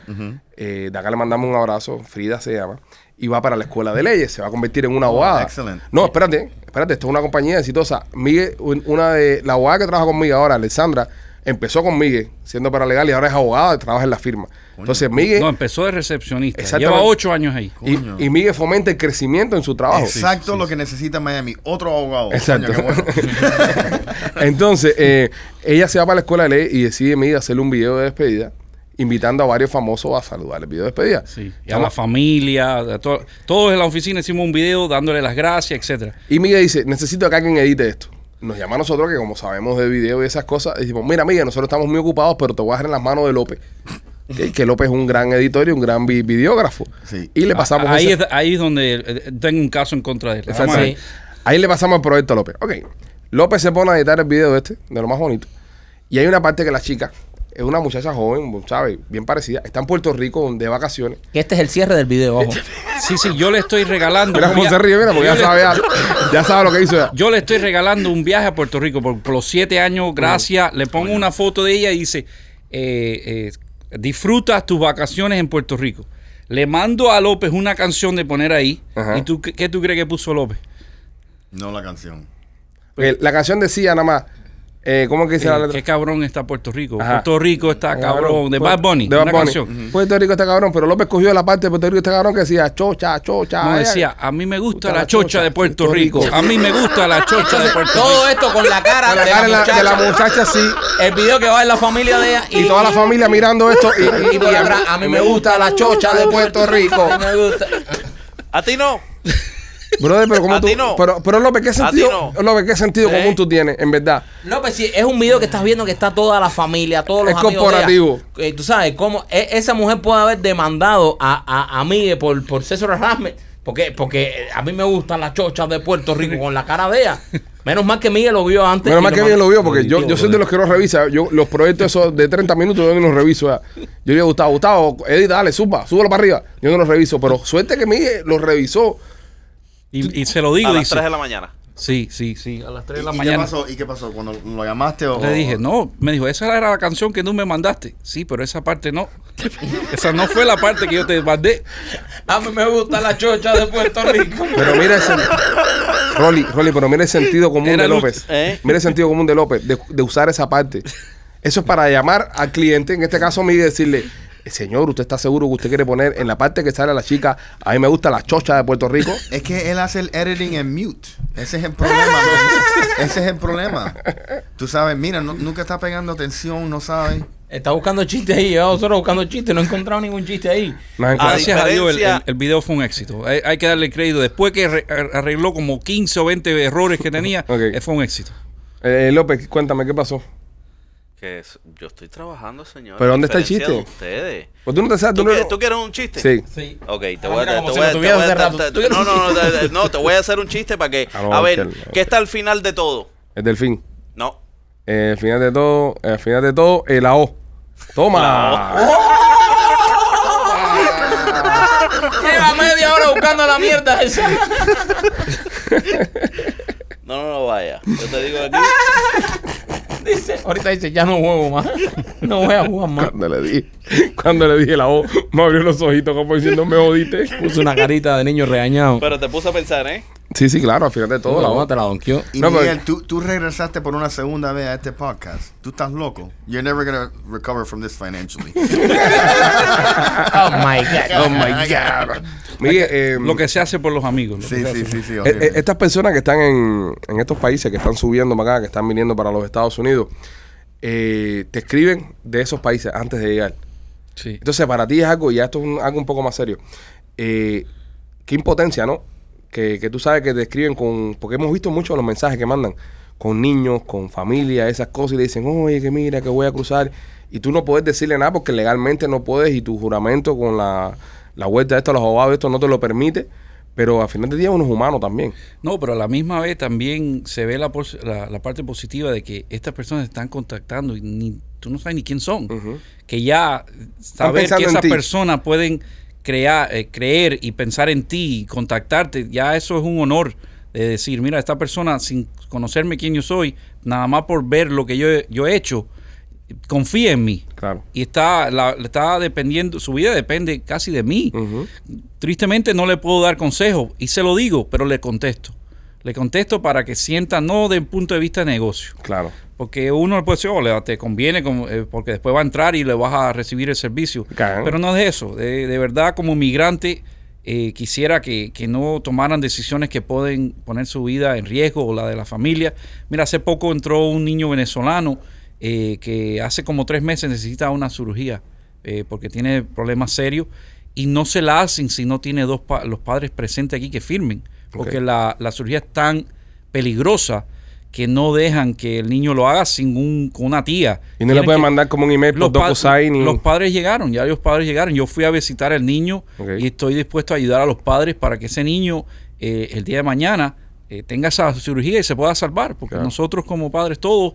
A: Eh, de acá le mandamos un abrazo, Frida se llama, y va para la escuela de leyes, se va a convertir en una abogada.
C: excelente.
A: No, espérate, espérate, esto es una compañía exitosa. Miguel, un- una de la abogada que trabaja conmigo ahora, Alessandra, empezó con Miguel siendo paralegal y ahora es abogada y trabaja en la firma. Entonces, Miguel...
E: No, empezó de recepcionista. Lleva ocho años ahí.
A: Y,
C: Coño.
A: y Miguel fomenta el crecimiento en su trabajo.
C: Exacto lo que necesita Miami. Otro abogado.
A: Exacto.
C: Coño, qué bueno. (laughs)
A: Entonces, eh, ella se va para la escuela de ley y decide Miguel hacerle un video de despedida, invitando a varios famosos a saludar el video de despedida.
E: Sí. Y a la familia, a to- todos en la oficina hicimos un video dándole las gracias, etcétera.
A: Y Miguel dice, necesito que alguien edite esto. Nos llama a nosotros, que como sabemos de video y esas cosas, decimos, mira, Miguel, nosotros estamos muy ocupados, pero te voy a dejar en las manos de López. (laughs) Que, que López es un gran editor y un gran vi- videógrafo.
C: Sí.
A: Y le pasamos
E: ahí,
A: ese-
E: es, ahí es donde eh, tengo un caso en contra de él. A.
A: Ahí le pasamos el proyecto a López. Ok. López se pone a editar el video este, de lo más bonito. Y hay una parte que la chica es una muchacha joven, ¿sabes? Bien parecida. Está en Puerto Rico de vacaciones.
B: Que este es el cierre del video, ojo. (laughs)
E: Sí, sí, yo le estoy regalando.
A: Mira
E: un
A: cómo se ríe, mira, porque ya sabe, ya, ya sabe lo que hizo ya. (laughs)
E: Yo le estoy regalando un viaje a Puerto Rico por, por los siete años, gracias. Le pongo una foto de ella y dice, eh, eh, disfruta tus vacaciones en Puerto Rico. Le mando a López una canción de poner ahí.
A: Ajá.
E: ¿Y tú qué, qué tú crees que puso López?
C: No la canción.
A: Porque la canción decía nada más, eh, ¿cómo que dice la
E: Eh,
A: letra?
E: qué cabrón está Puerto Rico.
A: Ajá.
E: Puerto Rico está cabrón. De Bad Bunny.
A: De Bad
E: una
A: Bunny.
E: canción.
A: Puerto Rico está cabrón, pero López cogió la parte de Puerto Rico está cabrón que decía chocha, chocha.
E: No decía, a mí me gusta
A: Gusta
E: la
A: la
E: chocha
A: chocha
E: de Puerto
A: Puerto
E: Rico.
A: Rico.
E: A mí me gusta la chocha de Puerto Rico.
B: Todo esto con la cara,
A: Con la
B: de,
A: cara de
B: la
A: la, de la
B: muchacha.
A: así.
B: El video que va en la familia de ella.
A: Y toda la familia mirando esto. Y, y-
B: Y por
A: y a, mí, me gusta la chocha de (laughs) Puerto Rico.
B: A mí me gusta.
D: A ti no.
A: Brother, pero ¿cómo
D: A
A: tú?
D: no.
A: Pero, pero López, ¿qué sentido,
D: no.
A: López, ¿qué sentido
D: ¿Eh?
A: común tú tienes, en verdad?
B: No, pues sí, es un video que estás viendo que está toda la familia, todos los
A: Es
B: amigos de
A: corporativo.
B: ella. Eh, tú sabes, cómo e- esa mujer puede haber demandado a, a, a Miguel por, por sexual harassment. Porque, porque a mí me gustan las chochas de Puerto Rico con la cara de ella. Menos mal que Miguel lo vio antes.
A: Menos mal que bien lo vio, porque yo, yo soy de los que los revisa. Yo, los proyectos esos de 30 minutos, yo no los reviso. ya. Yo le digo, Gustavo, Gustavo, Eddie, dale, suba, súbalo para arriba. Yo no los reviso, pero suerte que Miguel los revisó.
E: Y, y se lo digo,
D: A las
E: dice.
D: 3 de la mañana.
E: Sí, sí, sí, a las 3 de la
C: ¿Y, y qué
E: mañana.
C: pasó? ¿Y qué pasó? Cuando lo llamaste o
E: Le dije, no, me dijo, esa era la canción que tú me mandaste. Sí, pero esa parte no. esa no fue la parte que yo te mandé.
B: A mí me gusta la chocha de Puerto Rico.
A: Pero mira ese. Rolly, Rolly, pero mira el sentido común
E: Era
A: de López.
D: ¿Eh?
A: Mira el sentido común de López, de, de usar esa parte. Eso es para llamar al cliente, en este caso Miguel, y decirle, "Eh, señor, ¿usted está seguro que usted quiere poner en la parte que sale a la chica, a mí me gusta la chocha de Puerto Rico? (laughs)
C: Es que él hace el editing en mute. Ese es el problema. (laughs) Ese es el problema. Tú sabes, mira, no- nunca está pegando atención, no sabe.
B: Está buscando chistes ahí. Yo nosotros buscando chistes. No he encontrado ningún chiste ahí.
A: No,
D: Ah.
E: Gracias a Dios, el,
D: diferencia-
E: el- el video fue un éxito. Hay, hay que darle crédito. Después que re- arregló como 15 o 20 errores que tenía, (laughs)
A: Ok.
E: eh, fue un éxito.
A: Eh, López, cuéntame, ¿qué pasó?
D: Que es- yo estoy trabajando, señor.
A: ¿Pero dónde está el
D: Diferencia de
A: chiste?
D: ustedes.
A: Pues tú no te sabes,
D: ¿Tú,
A: tú no-
D: quieres, tú quieres un chiste?
A: Sí.
B: Sí.
D: Ok, te
B: Ah,
D: voy a,
B: mira,
D: te
B: como si
D: voy a-
B: lo
D: te
B: tuvieras
D: voy a-
B: hace rato.
D: te-
B: ¿Tú quieres
D: no,
B: un
D: no, no, te- no, te voy a hacer un chiste para que,
A: Ah, no,
D: a ver,
A: Michelle.
D: ¿qué está al final de todo?
A: El delfín.
D: No,
A: Eh, al final de todo, al final de todo, eh, la O. Toma. (laughs)
B: Lleva media hora buscando la mierda esa. (laughs)
D: no, no, no vaya. Yo te digo aquí, (laughs)
B: Dice, ahorita dice, ya no juego más. (laughs) No voy a jugar más.
A: Cuando le dije, cuando le dije la O, me abrió los ojitos como diciendo, me jodiste.
B: Puso una carita de niño regañado.
D: pero te puse a pensar, ¿eh?
A: Sí, sí, claro, al final de todo, la
B: la
A: O.
B: te la donkeó.
C: Y
A: No, pero-
C: Miguel, tú, tú regresaste por una segunda vez a este podcast. Tú estás loco. You're never gonna recover from this financially. (laughs)
B: Oh my God.
A: Oh my God. Miguel, eh,
E: Lo que se hace por los amigos.
C: sí, sí, sí, sí.
A: Eh,
C: horrible.
A: eh, estas personas que están en, en estos países, que están subiendo para acá, que están viniendo para los Estados Unidos, eh, te escriben de esos países antes de llegar.
E: Sí.
A: Entonces, para ti es algo, y ya esto es un- algo un poco más serio. Eh, qué impotencia, ¿no? Que, que tú sabes que te escriben con. Porque hemos visto muchos los mensajes que mandan con niños, con familia, esas cosas, y le dicen, oye, que mira, que voy a cruzar. Y tú no puedes decirle nada porque legalmente no puedes, y tu juramento con la, la vuelta de esto a los abogados, esto no te lo permite. Pero al final del día uno es humano también.
E: No, pero a la misma vez también se ve la, la, la parte positiva de que estas personas están contactando y ni, tú no sabes ni quién son. Que ya saber que esas personas pueden crear, eh, creer y pensar en ti y contactarte, ya eso es un honor de decir, mira, esta persona sin conocerme quién yo soy, nada más por ver lo que yo, he- yo he hecho, confía en mí.
A: Claro.
E: Y está, la, está dependiendo, su vida depende casi de mí. Tristemente no le puedo dar consejo y se lo digo, pero le contesto. Le contesto para que sienta no de un punto de vista de negocio.
A: Claro.
E: Porque uno le puede decir, oh, te conviene eh, porque después va a entrar y le vas a recibir el servicio.
A: Claro.
E: Pero no es eso. De, de verdad, como migrante, eh, quisiera que, que no tomaran decisiones que pueden poner su vida en riesgo o la de la familia. Mira, hace poco entró un niño venezolano eh, que hace como tres meses necesita una cirugía eh, porque tiene problemas serios y no se la hacen si no tiene dos pa- los padres presentes aquí que firmen. Porque la, la cirugía es tan peligrosa que no dejan que el niño lo haga sin un, con una tía.
A: Y no le
E: Tienen
A: pueden
E: que-
A: mandar como un email por DocuSign y...
E: los padres llegaron, ya los padres llegaron. Yo fui a visitar al niño y estoy dispuesto a ayudar a los padres para que ese niño eh, el día de mañana eh, tenga esa cirugía y se pueda salvar. Porque
A: Claro.
E: nosotros como padres todos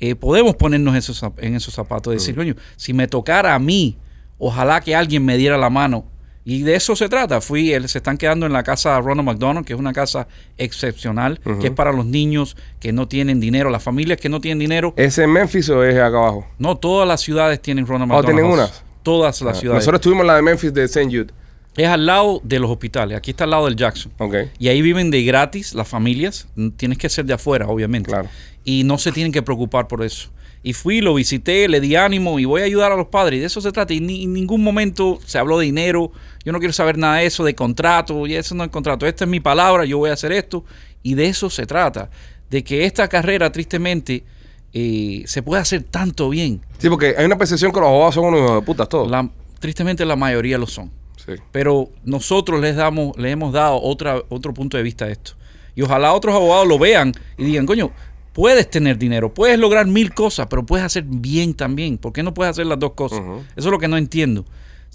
E: eh, podemos ponernos esos, en esos zapatos. Decir, coño, si me tocara a mí, ojalá que alguien me diera la mano. Y de eso se trata. Fui, él- se están quedando en la casa Ronald McDonald, que es una casa excepcional, que es para los niños que no tienen dinero, las familias que no tienen dinero.
A: ¿Es en Memphis o es acá abajo?
E: No todas las ciudades tienen Ronald
A: Oh,
E: McDonald.
A: ¿tienen
E: House.
A: unas?
E: Todas las
A: Ah,
E: ciudades.
A: Nosotros tuvimos la de Memphis de St. Jude.
E: Es al lado de los hospitales. Aquí está al lado del Jackson.
A: Ok.
E: Y ahí viven de gratis las familias. Tienes que ser de afuera, obviamente.
A: Claro.
E: Y no se tienen que preocupar por eso. Y fui, lo visité, le di ánimo y voy a ayudar a los padres. Y de eso se trata. Y ni- en ningún momento se habló de dinero. Yo no quiero saber nada de eso, de contrato. Y eso no es contrato. Esta es mi palabra, yo voy a hacer esto. Y de eso se trata. De que esta carrera, tristemente, eh, se puede hacer tanto bien.
A: Sí, porque hay una percepción que los abogados son unos de putas todos.
E: La- tristemente la mayoría lo son.
A: Sí.
E: Pero nosotros les damos, le hemos dado otra, otro punto de vista a esto. Y ojalá otros abogados lo vean y digan, coño, puedes tener dinero, puedes lograr mil cosas, pero puedes hacer bien también. ¿Por qué no puedes hacer las dos cosas? Eso es lo que no entiendo.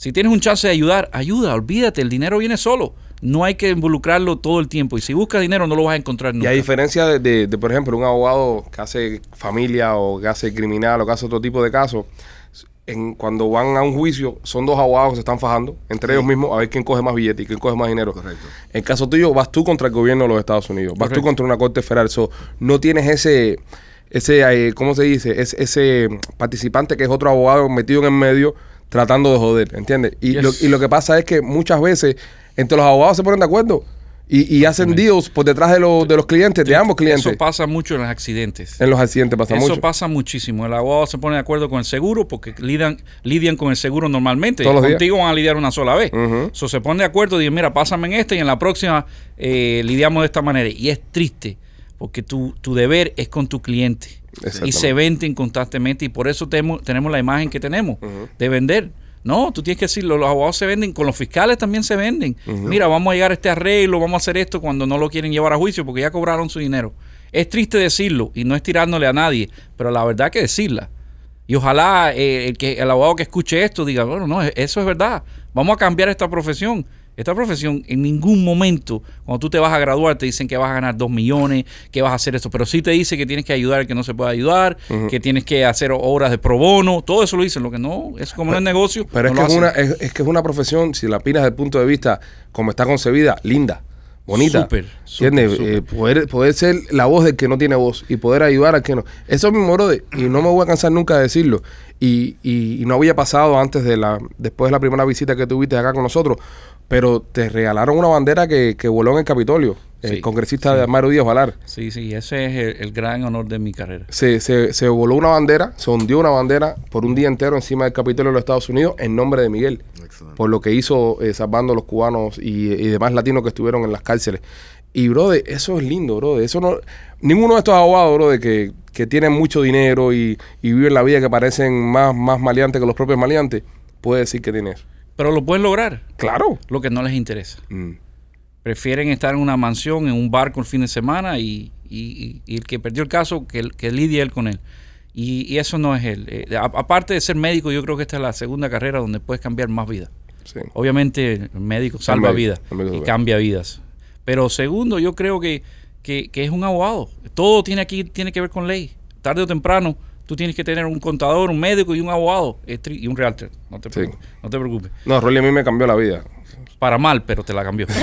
E: Si tienes un chance de ayudar, ayuda, olvídate, el dinero viene solo. No hay que involucrarlo todo el tiempo. Y si buscas dinero, no lo vas a encontrar
A: Y
E: nunca.
A: a diferencia de, de- de, por ejemplo, un abogado que hace familia o que hace criminal o que hace otro tipo de casos, en, cuando van a un juicio, son dos abogados que se están fajando entre ellos mismos a ver quién coge más billetes y quién coge más dinero.
C: Correcto.
A: En el caso tuyo, vas tú contra el gobierno de los Estados Unidos, vas tú
E: Correcto.
A: contra una corte federal. So, no tienes ese, ese eh, ¿cómo se dice? Es, ese participante que es otro abogado metido en el medio tratando de joder, ¿entiendes? Y,
E: Yes.
A: lo, y lo que pasa es que muchas veces entre los abogados se ponen de acuerdo y, y hacen deals por detrás de, los de los clientes, de ambos clientes.
E: Eso pasa mucho en los accidentes.
A: En los accidentes pasa
E: Eso
A: mucho.
E: pasa muchísimo. El abogado se pone de acuerdo con el seguro porque lidian, lidian con el seguro normalmente.
A: Todos los días.
E: Contigo van a lidiar una sola vez. So, se pone de acuerdo y dice, mira, pásame en esta y en la próxima eh, lidiamos de esta manera. Y es triste porque tu, tu deber es con tu cliente. Y se venden constantemente y por eso temo- tenemos la imagen que tenemos de vender. No, tú tienes que decirlo, los abogados se venden, con los fiscales también se venden. Mira, vamos a llegar a este arreglo, vamos a hacer esto cuando no lo quieren llevar a juicio porque ya cobraron su dinero. Es triste decirlo y no es tirándole a nadie, pero la verdad hay que decirla. Y ojalá eh, el, que, el abogado que escuche esto diga, bueno, no, eso es verdad. Vamos a cambiar esta profesión. Esta profesión en ningún momento, cuando tú te vas a graduar, te dicen que vas a ganar dos millones, que vas a hacer esto, pero sí te dice que tienes que ayudar al que no se puede ayudar, que tienes que hacer horas de pro bono, todo eso lo dicen, lo que no, es como no es negocio.
A: Pero es, que es, una, es, es que es una profesión, si la opinas desde el punto de vista como está concebida, linda, bonita.
E: Súper,
A: ¿Entiendes?
E: súper.
A: Eh, poder, poder ser la voz del que no tiene voz y poder ayudar al que no. Eso es mi moro de, y no me voy a cansar nunca de decirlo. Y, y- y no había pasado antes de la, después de la primera visita que tuviste acá con nosotros, pero te regalaron una bandera que, que voló en el Capitolio, el
E: Sí,
A: congresista de Mario Díaz Valar.
E: Sí, sí, ese es el, el gran honor de mi carrera.
A: Se, se, se voló una bandera, se hundió una bandera por un día entero encima del Capitolio de los Estados Unidos en nombre de Miguel.
C: Excelente.
A: por lo que hizo eh, salvando a los cubanos y, y demás latinos que estuvieron en las cárceles. Y, brother, eso es lindo, brother. Eso no, ninguno de estos abogados, brother, que, que tienen mucho dinero y, y viven la vida que parecen más, más maleantes que los propios maleantes, puede decir que tiene eso.
E: Pero lo pueden lograr,
A: Claro.
E: lo que no les interesa.
A: Mm.
E: Prefieren estar en una mansión, en un barco el fin de semana y, y- el que perdió el caso, que, que lidie él con él. Y, y eso no es él. Eh, a- aparte de ser médico, yo creo que esta es la segunda carrera donde puedes cambiar más vidas.
A: Sí.
E: Obviamente el médico salva
A: médico,
E: vidas
A: médico
E: y cambia vidas. Pero segundo, yo creo que, que, que es un abogado. Todo tiene aquí tiene que ver con ley. Tarde o temprano, tú tienes que tener un contador, un médico y un abogado tri- y un realtor. No te,
A: Sí.
E: preocupes, no te preocupes.
A: No, Rolly a mí me cambió la vida.
E: Para mal, pero te la cambió. (laughs)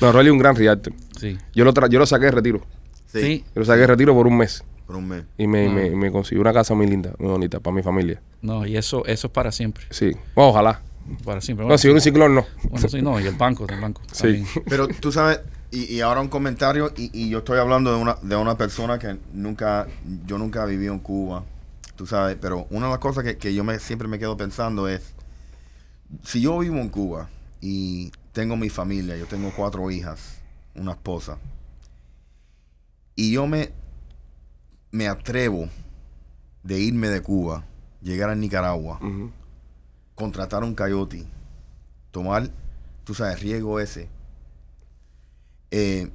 A: No, Rolly es un gran realtor.
E: sí.
A: Yo lo, tra- yo lo saqué de retiro.
C: Sí,
E: Sí.
A: Yo lo saqué de retiro por un mes.
C: por un mes.
A: Y me,
E: Ah.
A: me, me consiguió una casa muy linda, muy bonita, para mi familia.
E: No, y eso, eso es para siempre.
A: Sí. Bueno, ojalá.
E: Para siempre.
A: No, si un ciclón, no.
E: bueno, sí, no, y el banco, el banco.
A: Sí.
E: también.
C: Pero tú sabes, y, y ahora un comentario, y, y yo estoy hablando de una, de una persona que nunca, yo nunca viví en Cuba, tú sabes, pero una de las cosas que, que yo me, siempre me quedo pensando es, si yo vivo en Cuba y tengo mi familia, yo tengo cuatro hijas, una esposa, y yo me, me atrevo de irme de Cuba, llegar a Nicaragua, contratar un coyote, tomar, tú sabes, riesgo ese. Eh,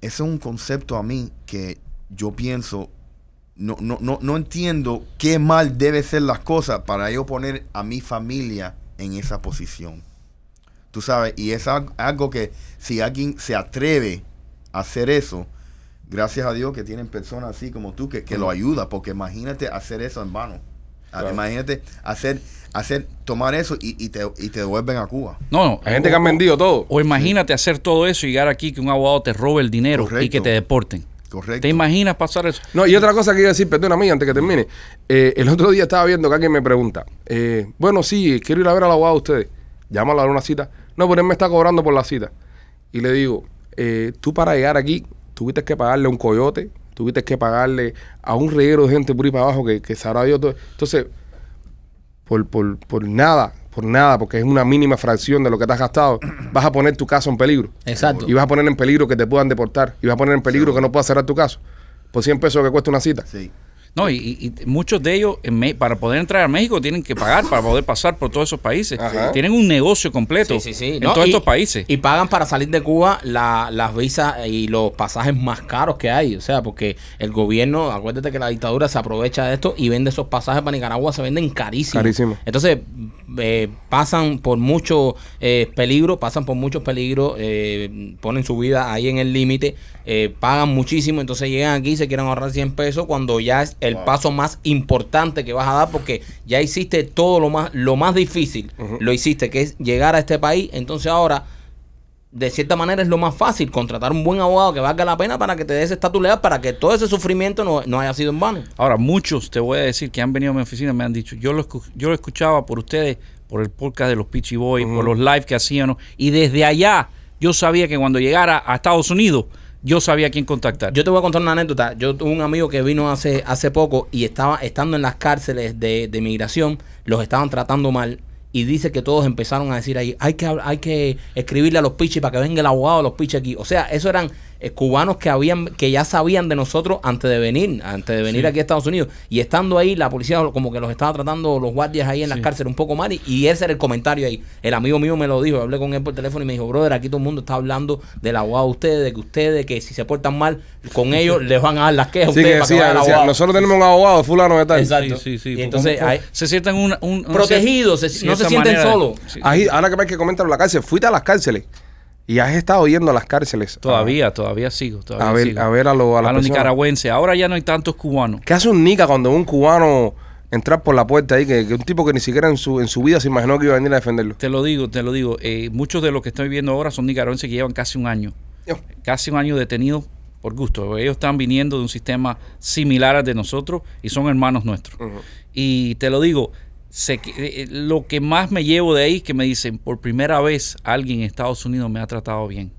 C: ese es un concepto a mí que yo pienso, no, no, no, no entiendo qué mal debe ser las cosas para yo poner a mi familia en esa posición. Tú sabes, y es al- algo que si alguien se atreve a hacer eso, gracias a Dios que tienen personas así como tú que, que lo ayuda, porque imagínate hacer eso en vano. Ah,
A: Claro.
C: Imagínate hacer, hacer, tomar eso y, y te, y te devuelven a Cuba.
E: No, no.
A: Hay gente que han vendido todo.
E: O imagínate hacer todo eso y llegar aquí que un abogado te robe el dinero y que te deporten.
C: Correcto.
E: ¿Te imaginas pasar eso?
A: No, y otra cosa que iba a decir, perdona mí, antes que termine. Eh, el otro día estaba viendo que alguien me pregunta, eh, bueno, sí, quiero ir a ver al abogado de ustedes. Llámalo a dar una cita. No, pero él me está cobrando por la cita. Y le digo, eh, tú para llegar aquí, tuviste que pagarle a un coyote, tuviste que pagarle a un reguero de gente por ahí para abajo que, que sabrá Dios todo. Entonces, por, por, por nada, por nada, porque es una mínima fracción de lo que te has gastado, (clears throat) vas a poner tu caso en peligro.
B: Exacto.
A: Y vas a poner en peligro que te puedan deportar. Y vas a poner en peligro que no puedas cerrar tu caso. Por 100 pesos que cuesta una cita.
C: Sí.
E: No, y, y- muchos de ellos, en Me- para poder entrar a México, tienen que pagar para poder pasar por todos esos países.
A: Ajá.
E: Tienen un negocio completo
B: Sí, sí, sí.
E: en
B: No,
E: todos
B: y-
E: estos países.
B: Y pagan para salir de Cuba la- las visas y los pasajes más caros que hay. O sea, porque el gobierno, acuérdate que la dictadura se aprovecha de esto y vende esos pasajes para Nicaragua, se venden carísimos.
A: Carísimo.
B: Entonces, eh, pasan por mucho eh, peligro, pasan por muchos peligros, eh, ponen su vida ahí en el límite, eh, pagan muchísimo, entonces llegan aquí y se quieren ahorrar 100 pesos cuando ya es el paso más importante que vas a dar porque ya hiciste todo lo más, lo más difícil, lo hiciste, que es llegar a este país, entonces ahora de cierta manera es lo más fácil, contratar un buen abogado que valga la pena para que te dé ese estatus legal, para que todo ese sufrimiento no, no haya sido en vano.
E: Ahora, muchos, te voy a decir, que han venido a mi oficina me han dicho, yo lo, yo lo escuchaba por ustedes, por el podcast de los Peachy Boys, por los live que hacían, y desde allá yo sabía que cuando llegara a Estados Unidos, yo sabía a quién contactar.
B: Yo te voy a contar una anécdota. Yo tuve un amigo que vino hace, hace poco y estaba estando en las cárceles de, de migración, los estaban tratando mal. Y dice que todos empezaron a decir ahí, hay que, hay que escribirle a los pichis para que venga el abogado de los pichis aquí. O sea, eso eran eh, cubanos que habían, que ya sabían de nosotros antes de venir, antes de venir aquí a Estados Unidos. Y estando ahí, la policía como que los estaba tratando los guardias ahí en las cárceles un poco mal. Y, y ese era el comentario ahí. El amigo mío me lo dijo, hablé con él por teléfono y me dijo, brother, aquí todo el mundo está hablando del abogado de ustedes, de que ustedes, que si se portan mal con ellos, (laughs) les van a dar las quejas a
A: Sí,
B: ustedes
A: que
B: para que
A: decía,
B: abogado.
A: nosotros tenemos un abogado fulano de tal.
B: Exacto.
E: Sí, sí, sí.
B: Y entonces hay-
E: se sientan un, un- un-
B: Protegidos, se- no se sienten solos.
E: sí.
A: Ahí, ahora que ves que comentan la cárcel, fuiste a las cárceles y has estado yendo a las cárceles.
E: Todavía, todavía sigo. Todavía
A: A ver,
E: sigo.
A: a ver a, lo- a
E: a los nicaragüenses. Ahora ya no hay tantos cubanos.
A: ¿Qué hace un nica cuando un cubano entrar por la puerta ahí? Que, que un tipo que ni siquiera en su, en su vida se imaginó que iba a venir a defenderlo.
E: Te lo digo, te lo digo. eh, muchos de los que estoy viendo ahora son nicaragüenses que llevan casi un año. Casi un año detenidos por gusto. Ellos están viniendo de un sistema similar al de nosotros y son hermanos nuestros. Y te lo digo, sé que, eh, lo que más me llevo de ahí es que me dicen, por primera vez alguien en Estados Unidos me ha tratado bien.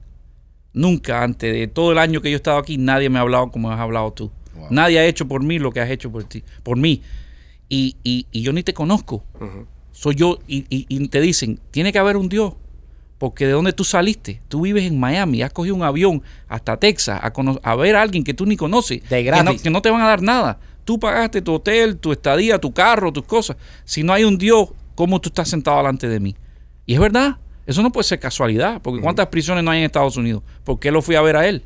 E: Nunca antes de todo el año que yo he estado aquí, nadie me ha hablado como has hablado tú.
C: Wow.
E: Nadie ha hecho por mí lo que has hecho por ti, por mí. Y, y- y yo ni te conozco. Soy yo. Y, y- te dicen, tiene que haber un Dios. Porque de dónde tú saliste, tú vives en Miami, has cogido un avión hasta Texas a, cono- a ver a alguien que tú ni conoces,
B: De
E: que
B: gratis.
E: no, que no te van a dar nada. Tú pagaste tu hotel, tu estadía, tu carro, tus cosas. Si no hay un Dios, ¿cómo tú estás sentado delante de mí? Y es verdad, eso no puede ser casualidad, porque ¿cuántas prisiones no hay en Estados Unidos? ¿Por qué lo fui a ver a él?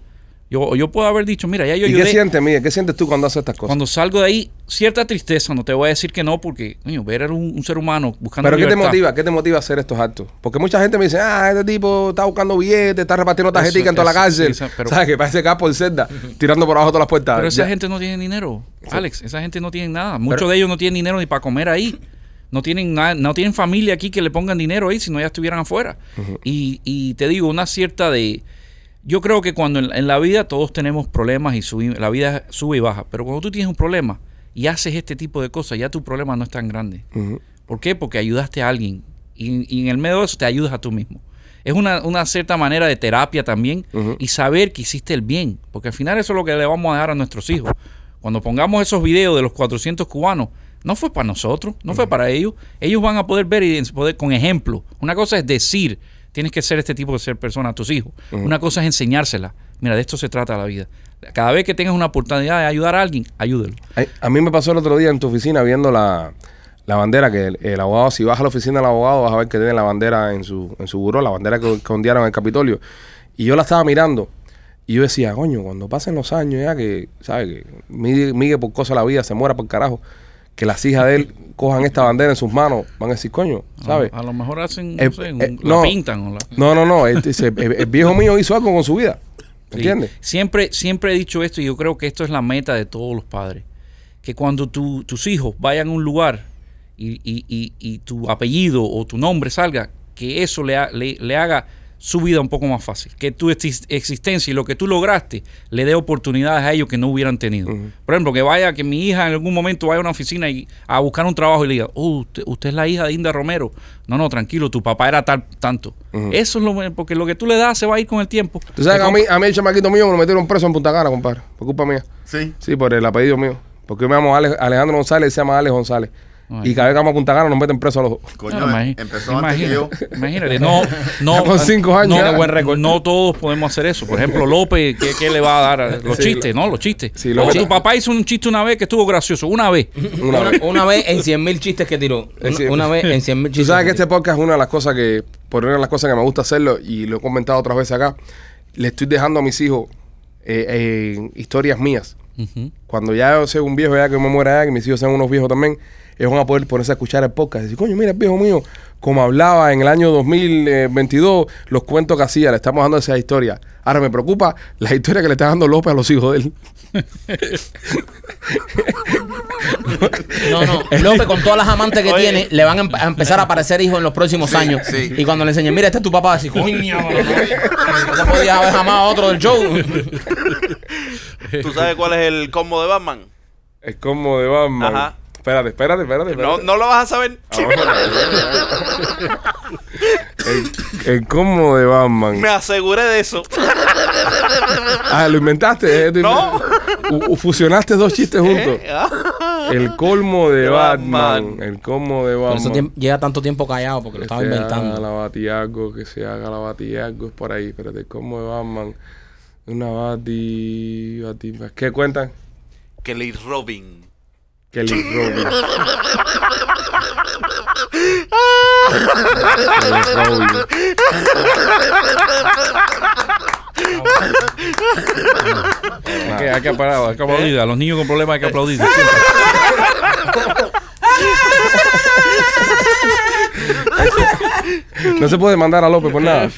E: Yo, yo puedo haber dicho, mira, ya yo
A: ¿Y qué sientes, Miguel? ¿Qué sientes tú cuando haces estas cosas?
E: Cuando salgo de ahí, cierta tristeza, no te voy a decir que no, porque coño, ver a un, un ser humano buscando
A: ¿Pero qué te motiva? ¿Qué te motiva a hacer estos actos? Porque mucha gente me dice, ah, este tipo está buscando billetes, está repartiendo tarjetas en toda la cárcel.
E: esa- pero-
A: ¿Sabes? Que parece que va por celda, (laughs) tirando por abajo todas las puertas.
E: Pero esa
A: Ya.
E: gente no tiene dinero, Alex. Esa gente no tiene nada. Muchos de ellos no tienen dinero ni para comer ahí. No tienen nada, no tienen familia aquí que le pongan dinero ahí, si no ya estuvieran afuera. y, y te digo, una cierta de. Yo creo que cuando en, en la vida todos tenemos problemas y la vida sube y baja. Pero cuando tú tienes un problema y haces este tipo de cosas, ya tu problema no es tan grande. ¿Por qué? Porque ayudaste a alguien. Y, y en el medio de eso te ayudas a tú mismo. Es una, una cierta manera de terapia también y saber que hiciste el bien. Porque al final eso es lo que le vamos a dejar a nuestros hijos. Cuando pongamos esos videos de los 400 cubanos, no fue para nosotros, no fue para ellos. Ellos van a poder ver y poder con ejemplo. Una cosa es decir, tienes que ser este tipo de ser persona a tus hijos. Una cosa es enseñársela. Mira, de esto se trata la vida. Cada vez que tengas una oportunidad de ayudar a alguien, ayúdelo.
A: Ay, A mí me pasó el otro día en tu oficina viendo la, la bandera que el, el abogado, si vas a la oficina del abogado, vas a ver que tiene la bandera en su, en su buró, la bandera que, que ondearon en el Capitolio. Y yo la estaba mirando y yo decía, coño, cuando pasen los años ya que, ¿sabes? Que Miguel por cosa de la vida se muera por carajo, que las hijas de él cojan esta bandera en sus manos, van a decir, coño, ¿sabes?
E: A, a lo mejor hacen,
A: Eh,
E: no sé, un-
A: eh,
E: la
A: no.
E: pintan o la...
A: No, no, no. el, viejo mío hizo algo con su vida.
E: Sí.
A: ¿Entiendes?
E: Siempre, siempre he dicho esto y yo creo que esto es la meta de todos los padres. Que cuando tu- tus hijos vayan a un lugar y, y- y- y tu apellido o tu nombre salga, que eso le, ha- le- le haga su vida un poco más fácil. Que tu exis- existencia y lo que tú lograste le dé oportunidades a ellos que no hubieran tenido. Por ejemplo, que vaya, que mi hija en algún momento vaya a una oficina y a buscar un trabajo y le diga, oh, usted, usted es la hija de Inda Romero. No, no, tranquilo, tu papá era tal, tanto. Eso es lo porque lo que tú le das se va a ir con el tiempo.
A: Tú sabes que a mí, a mí el chamaquito mío me lo metieron preso en Punta Cana, compadre. Por culpa mía.
C: Sí.
A: Sí, por el apellido mío. Porque yo me llamo Ale- Alejandro González y se llama Alex González.
E: Ay.
A: Y cada vez que vamos a Punta Cana nos meten preso a los dos.
C: Coño,
E: No, imagi-
C: empezó antes que
E: imagínate,
C: yo.
E: Imagínate, no, no,
A: Con cinco años
E: no,
A: ya.
B: buen récord.
E: no todos podemos hacer eso. Por ejemplo, López, ¿qué, qué le va a dar? a- Los
A: Sí,
E: chistes, ¿no? Los chistes.
A: Sí,
E: tu papá hizo un chiste una vez que estuvo gracioso, una vez.
A: Una
B: Una,
A: vez.
B: una vez en 100 mil chistes que tiró. Una,
A: cien-
B: una vez en 100 mil
A: Tú
B: chistes.
A: sabes que
B: que
A: este podcast es una de las cosas que, por una de las cosas que me gusta hacerlo, y lo he comentado otras veces acá, le estoy dejando a mis hijos eh, eh, historias mías. Cuando ya yo sea un viejo, ya que me muera ya, que mis hijos sean unos viejos también, ellos van a poder ponerse a escuchar el podcast y decir, coño, mira el viejo mío, como hablaba en el año 2022, los cuentos que hacía, le estamos dando esa historia. Ahora me preocupa la historia que le está dando López a los hijos de él.
B: No, no. (laughs) López, con todas las amantes que
D: Oye.
B: tiene, le van a, em- a empezar a aparecer hijos en los próximos años.
C: sí.
B: Y cuando le enseñen, mira, este es tu papá, así, coño, (laughs) no, no podías haber jamás a otro del show.
D: ¿Tú sabes cuál es el combo de Batman?
A: Es como de Batman.
D: Ajá.
A: Espérate, espérate, espérate.
D: No,
A: espérate.
D: no lo vas a saber. (laughs)
A: El, el combo de Batman.
D: Me aseguré de eso.
A: Ah, lo inventaste. ¿eh?
D: No.
A: U- u- fusionaste dos chistes juntos.
D: Ah.
A: El colmo de
D: De
A: Batman.
D: Batman.
A: El colmo de
B: Por eso
A: Batman.
B: tiemp- lleva tanto tiempo callado, porque lo
A: Que
B: estaba
A: se haga
B: inventando.
A: la batiago, que se haga la batiago. Es por ahí. Espérate, el colmo de Batman. Una bati... bati ¿Qué cuentan?
D: Kelly Robin.
A: Kelly Robin. Kelly Robin.
E: Hay que, hay que parar, hay que aplaudir. A los niños con problemas hay que aplaudir. (laughs) (laughs)
A: No se puede mandar a López por nada.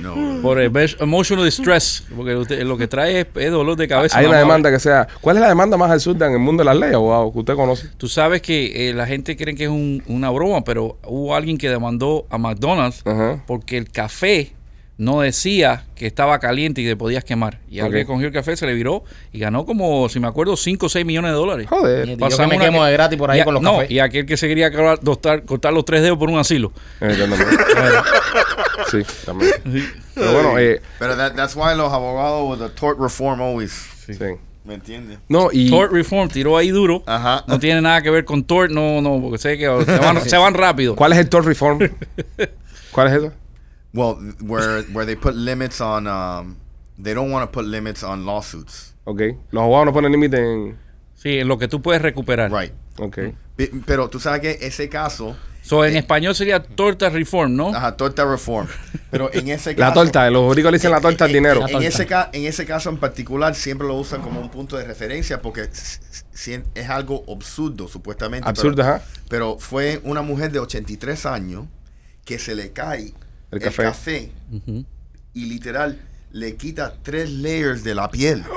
C: No.
E: Por el emo- emotional distress. Porque usted- lo que trae es, es dolor de cabeza.
A: Hay una demanda que sea. ¿Cuál es la demanda más absurda en el mundo de las leyes, abogado, que usted conoce?
E: Tú sabes que eh, la gente cree que es un- una broma, pero hubo alguien que demandó a McDonald's porque el café no decía que estaba caliente y te podías quemar. Y
A: Ok.
E: alguien cogió el café, se le viró y ganó como, si me acuerdo, 5 o 6 millones de dólares.
A: Joder.
B: Yo que
E: Pasamos
B: me
E: una
B: quemo
E: que-
B: de gratis por ahí
E: y a-
B: con los
E: no,
B: cafés.
E: y aquel que se quería cortar, los tres dedos por un asilo.
A: Eh, (laughs) también. sí, también. Pero bueno, eh,
C: Pero that, that's why los abogados with the tort reform always.
A: sí.
C: ¿Me entiendes?
A: No, y.
E: Tort Reform tiró ahí duro.
C: Ajá.
E: No tiene nada que ver con tort, no, no, porque sé que (laughs) se van, se van rápido.
A: ¿Cuál es el tort reform? (laughs) ¿Cuál es eso?
C: Well, where where they put limits on um, they don't want to put limits on lawsuits.
A: Ok. Los abogados no ponen límite en.
E: Sí, en lo que tú puedes recuperar.
C: Right.
A: Ok.
C: Pe- Pero tú sabes que ese caso,
E: So, en español sería torta reform, ¿no?
C: ajá, torta reform. Pero en ese caso
A: La torta, los boricos le dicen la torta al
C: en-
A: dinero.
C: En,
B: torta.
C: ese ca- en ese caso en particular siempre lo usan como un punto de referencia porque es algo absurdo supuestamente.
A: Absurdo,
C: pero,
A: ajá.
C: pero fue una mujer de 83 años que se le cae
A: El
C: el
A: café.
C: y literal le quita tres layers de la piel. (gasps)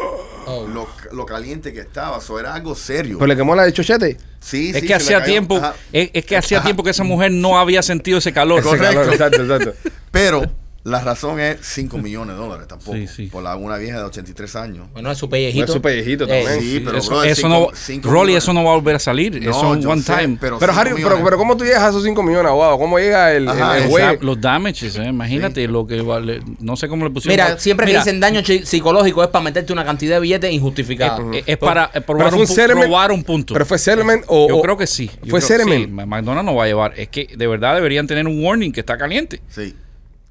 B: Oh.
C: Lo, lo caliente que estaba, eso era algo serio.
A: Pero le quemó la de chochete.
C: Sí,
E: Es
C: sí,
E: que hacía tiempo, es, es que hacía tiempo que esa mujer no había sentido ese calor.
A: Ese
C: Correcto.
A: calor, Exacto, exacto. (laughs)
C: Pero la razón es 5 millones de dólares tampoco.
E: Sí, sí.
C: Por la, una vieja de 83 años.
B: Bueno, es su pellejito.
A: No es su pellejito
B: Eh,
A: también.
C: Sí, pero
E: eso,
C: brother,
E: eso
C: cinco-
E: no,
C: cinco
E: Rolly,
C: millones.
E: eso no va a volver a salir.
C: No,
E: eso es one
C: sé,
E: time.
C: Pero,
A: Pero, Harry, pero, pero ¿cómo tú llegas a esos 5 millones, abogado? ¿Cómo llega el,
C: Ajá,
A: el?
E: Los damages, eh, imagínate lo que vale. No sé cómo le pusieron.
B: Mira, siempre
E: Mira,
B: que dicen daño psicológico es para meterte una cantidad de billetes injustificada.
E: eh, es para eh, probar, un,
A: un
E: pu-
A: settlement.
E: probar un punto.
A: ¿Pero fue settlement o...?
E: Yo
A: o-
E: creo que sí. Yo
A: ¿Fue
E: creo-
A: settlement?
E: sí, McDonald's no va a llevar. Es que de verdad deberían tener un warning que está caliente.
C: Sí.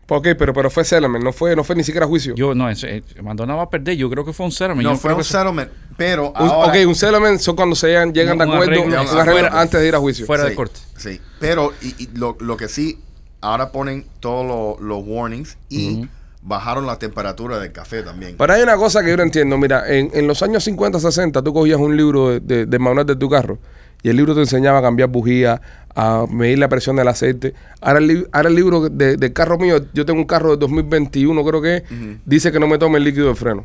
A: Ok, pero, pero fue settlement, no fue, no fue ni siquiera juicio.
E: Yo no, ese- eh, va a perder. Yo creo que fue un settlement.
C: No,
E: Yo
C: fue un settlement, pero
A: Un-
C: ahora...
A: ok, un settlement son cuando se llegan, llegan de
E: Un
A: acuerdo,
E: arreglo,
A: un
C: un
A: arreglo
E: fuera-
A: antes de ir a juicio.
E: fuera de
C: Sí,
E: corte.
C: Sí, pero y, y lo, lo que sí, ahora ponen todos los- warnings y bajaron la temperatura del café también.
A: Pero hay una cosa que yo no entiendo. Mira, en, en los años 50, 60, tú cogías un libro de, de- manual de tu carro y el libro te enseñaba a cambiar bujías, a medir la presión del aceite. Ahora el, li- ahora el libro de- del carro mío, yo tengo un carro de 2021, creo que es, dice que no me tome el líquido de freno.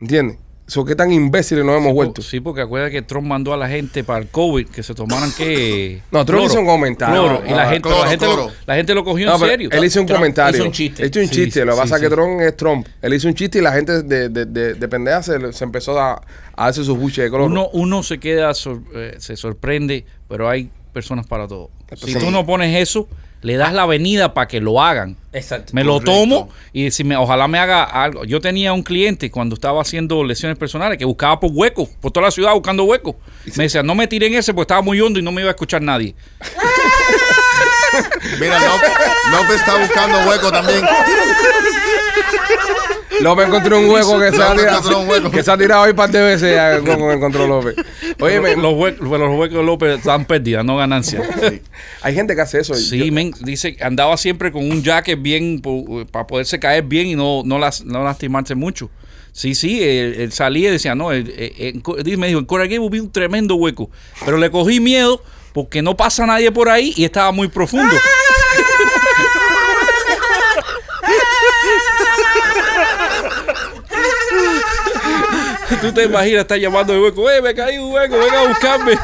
A: ¿Entiendes? So, ¿Qué tan imbéciles nos hemos vuelto?
E: Sí, porque acuérdate que Trump mandó a la gente para el COVID que se tomaran que.
A: No, Trump hizo un comentario.
E: Cloro,
A: No,
E: y la
A: no,
E: gente,
C: cloro,
E: la, gente
C: cloro.
E: Lo, la gente lo cogió
A: No,
E: en
A: pero
E: serio.
A: Él hizo un
B: Trump
A: comentario.
B: hizo un chiste.
A: Hizo un
E: Sí,
A: chiste.
E: sí,
A: lo que
E: sí,
A: pasa es
E: sí.
A: que Trump es Trump. Él hizo un chiste y la gente de, de, de, de pendeja se, se empezó a, a hacer sus buches de color.
E: Uno, uno se queda, sor- eh, se sorprende, pero hay personas para todo. Si
C: Sí.
E: tú no pones eso, le das la venida para que lo hagan.
B: Exacto.
E: Me lo
C: Correcto.
E: tomo y si me, ojalá me haga algo. Yo tenía un cliente cuando estaba haciendo lesiones personales que buscaba por huecos, por toda la ciudad buscando huecos. Me decía, no me tiren ese porque estaba muy hondo y no me iba a escuchar nadie. (laughs)
C: Mira, López, López está buscando hueco también.
A: López encontró un hueco que se, ha tirado, que se ha tirado ahí un par de veces ya, como encontró López. Oye,
E: los, huecos, los huecos de López dan pérdida, no ganancia.
A: hay gente que hace eso.
E: Sí,
A: Yo-
E: men, dice que andaba siempre con un jacket bien para poderse caer bien y no, no, las, no lastimarse mucho. Sí, sí, él, él salía y decía, no, él- él- él- Co- me dijo, en Coral Gables vi un tremendo hueco, pero le cogí miedo porque no pasa nadie por ahí y estaba muy profundo. (laughs) Tú te imaginas estar llamando de hueco, eh, me caí un hueco, venga a buscarme.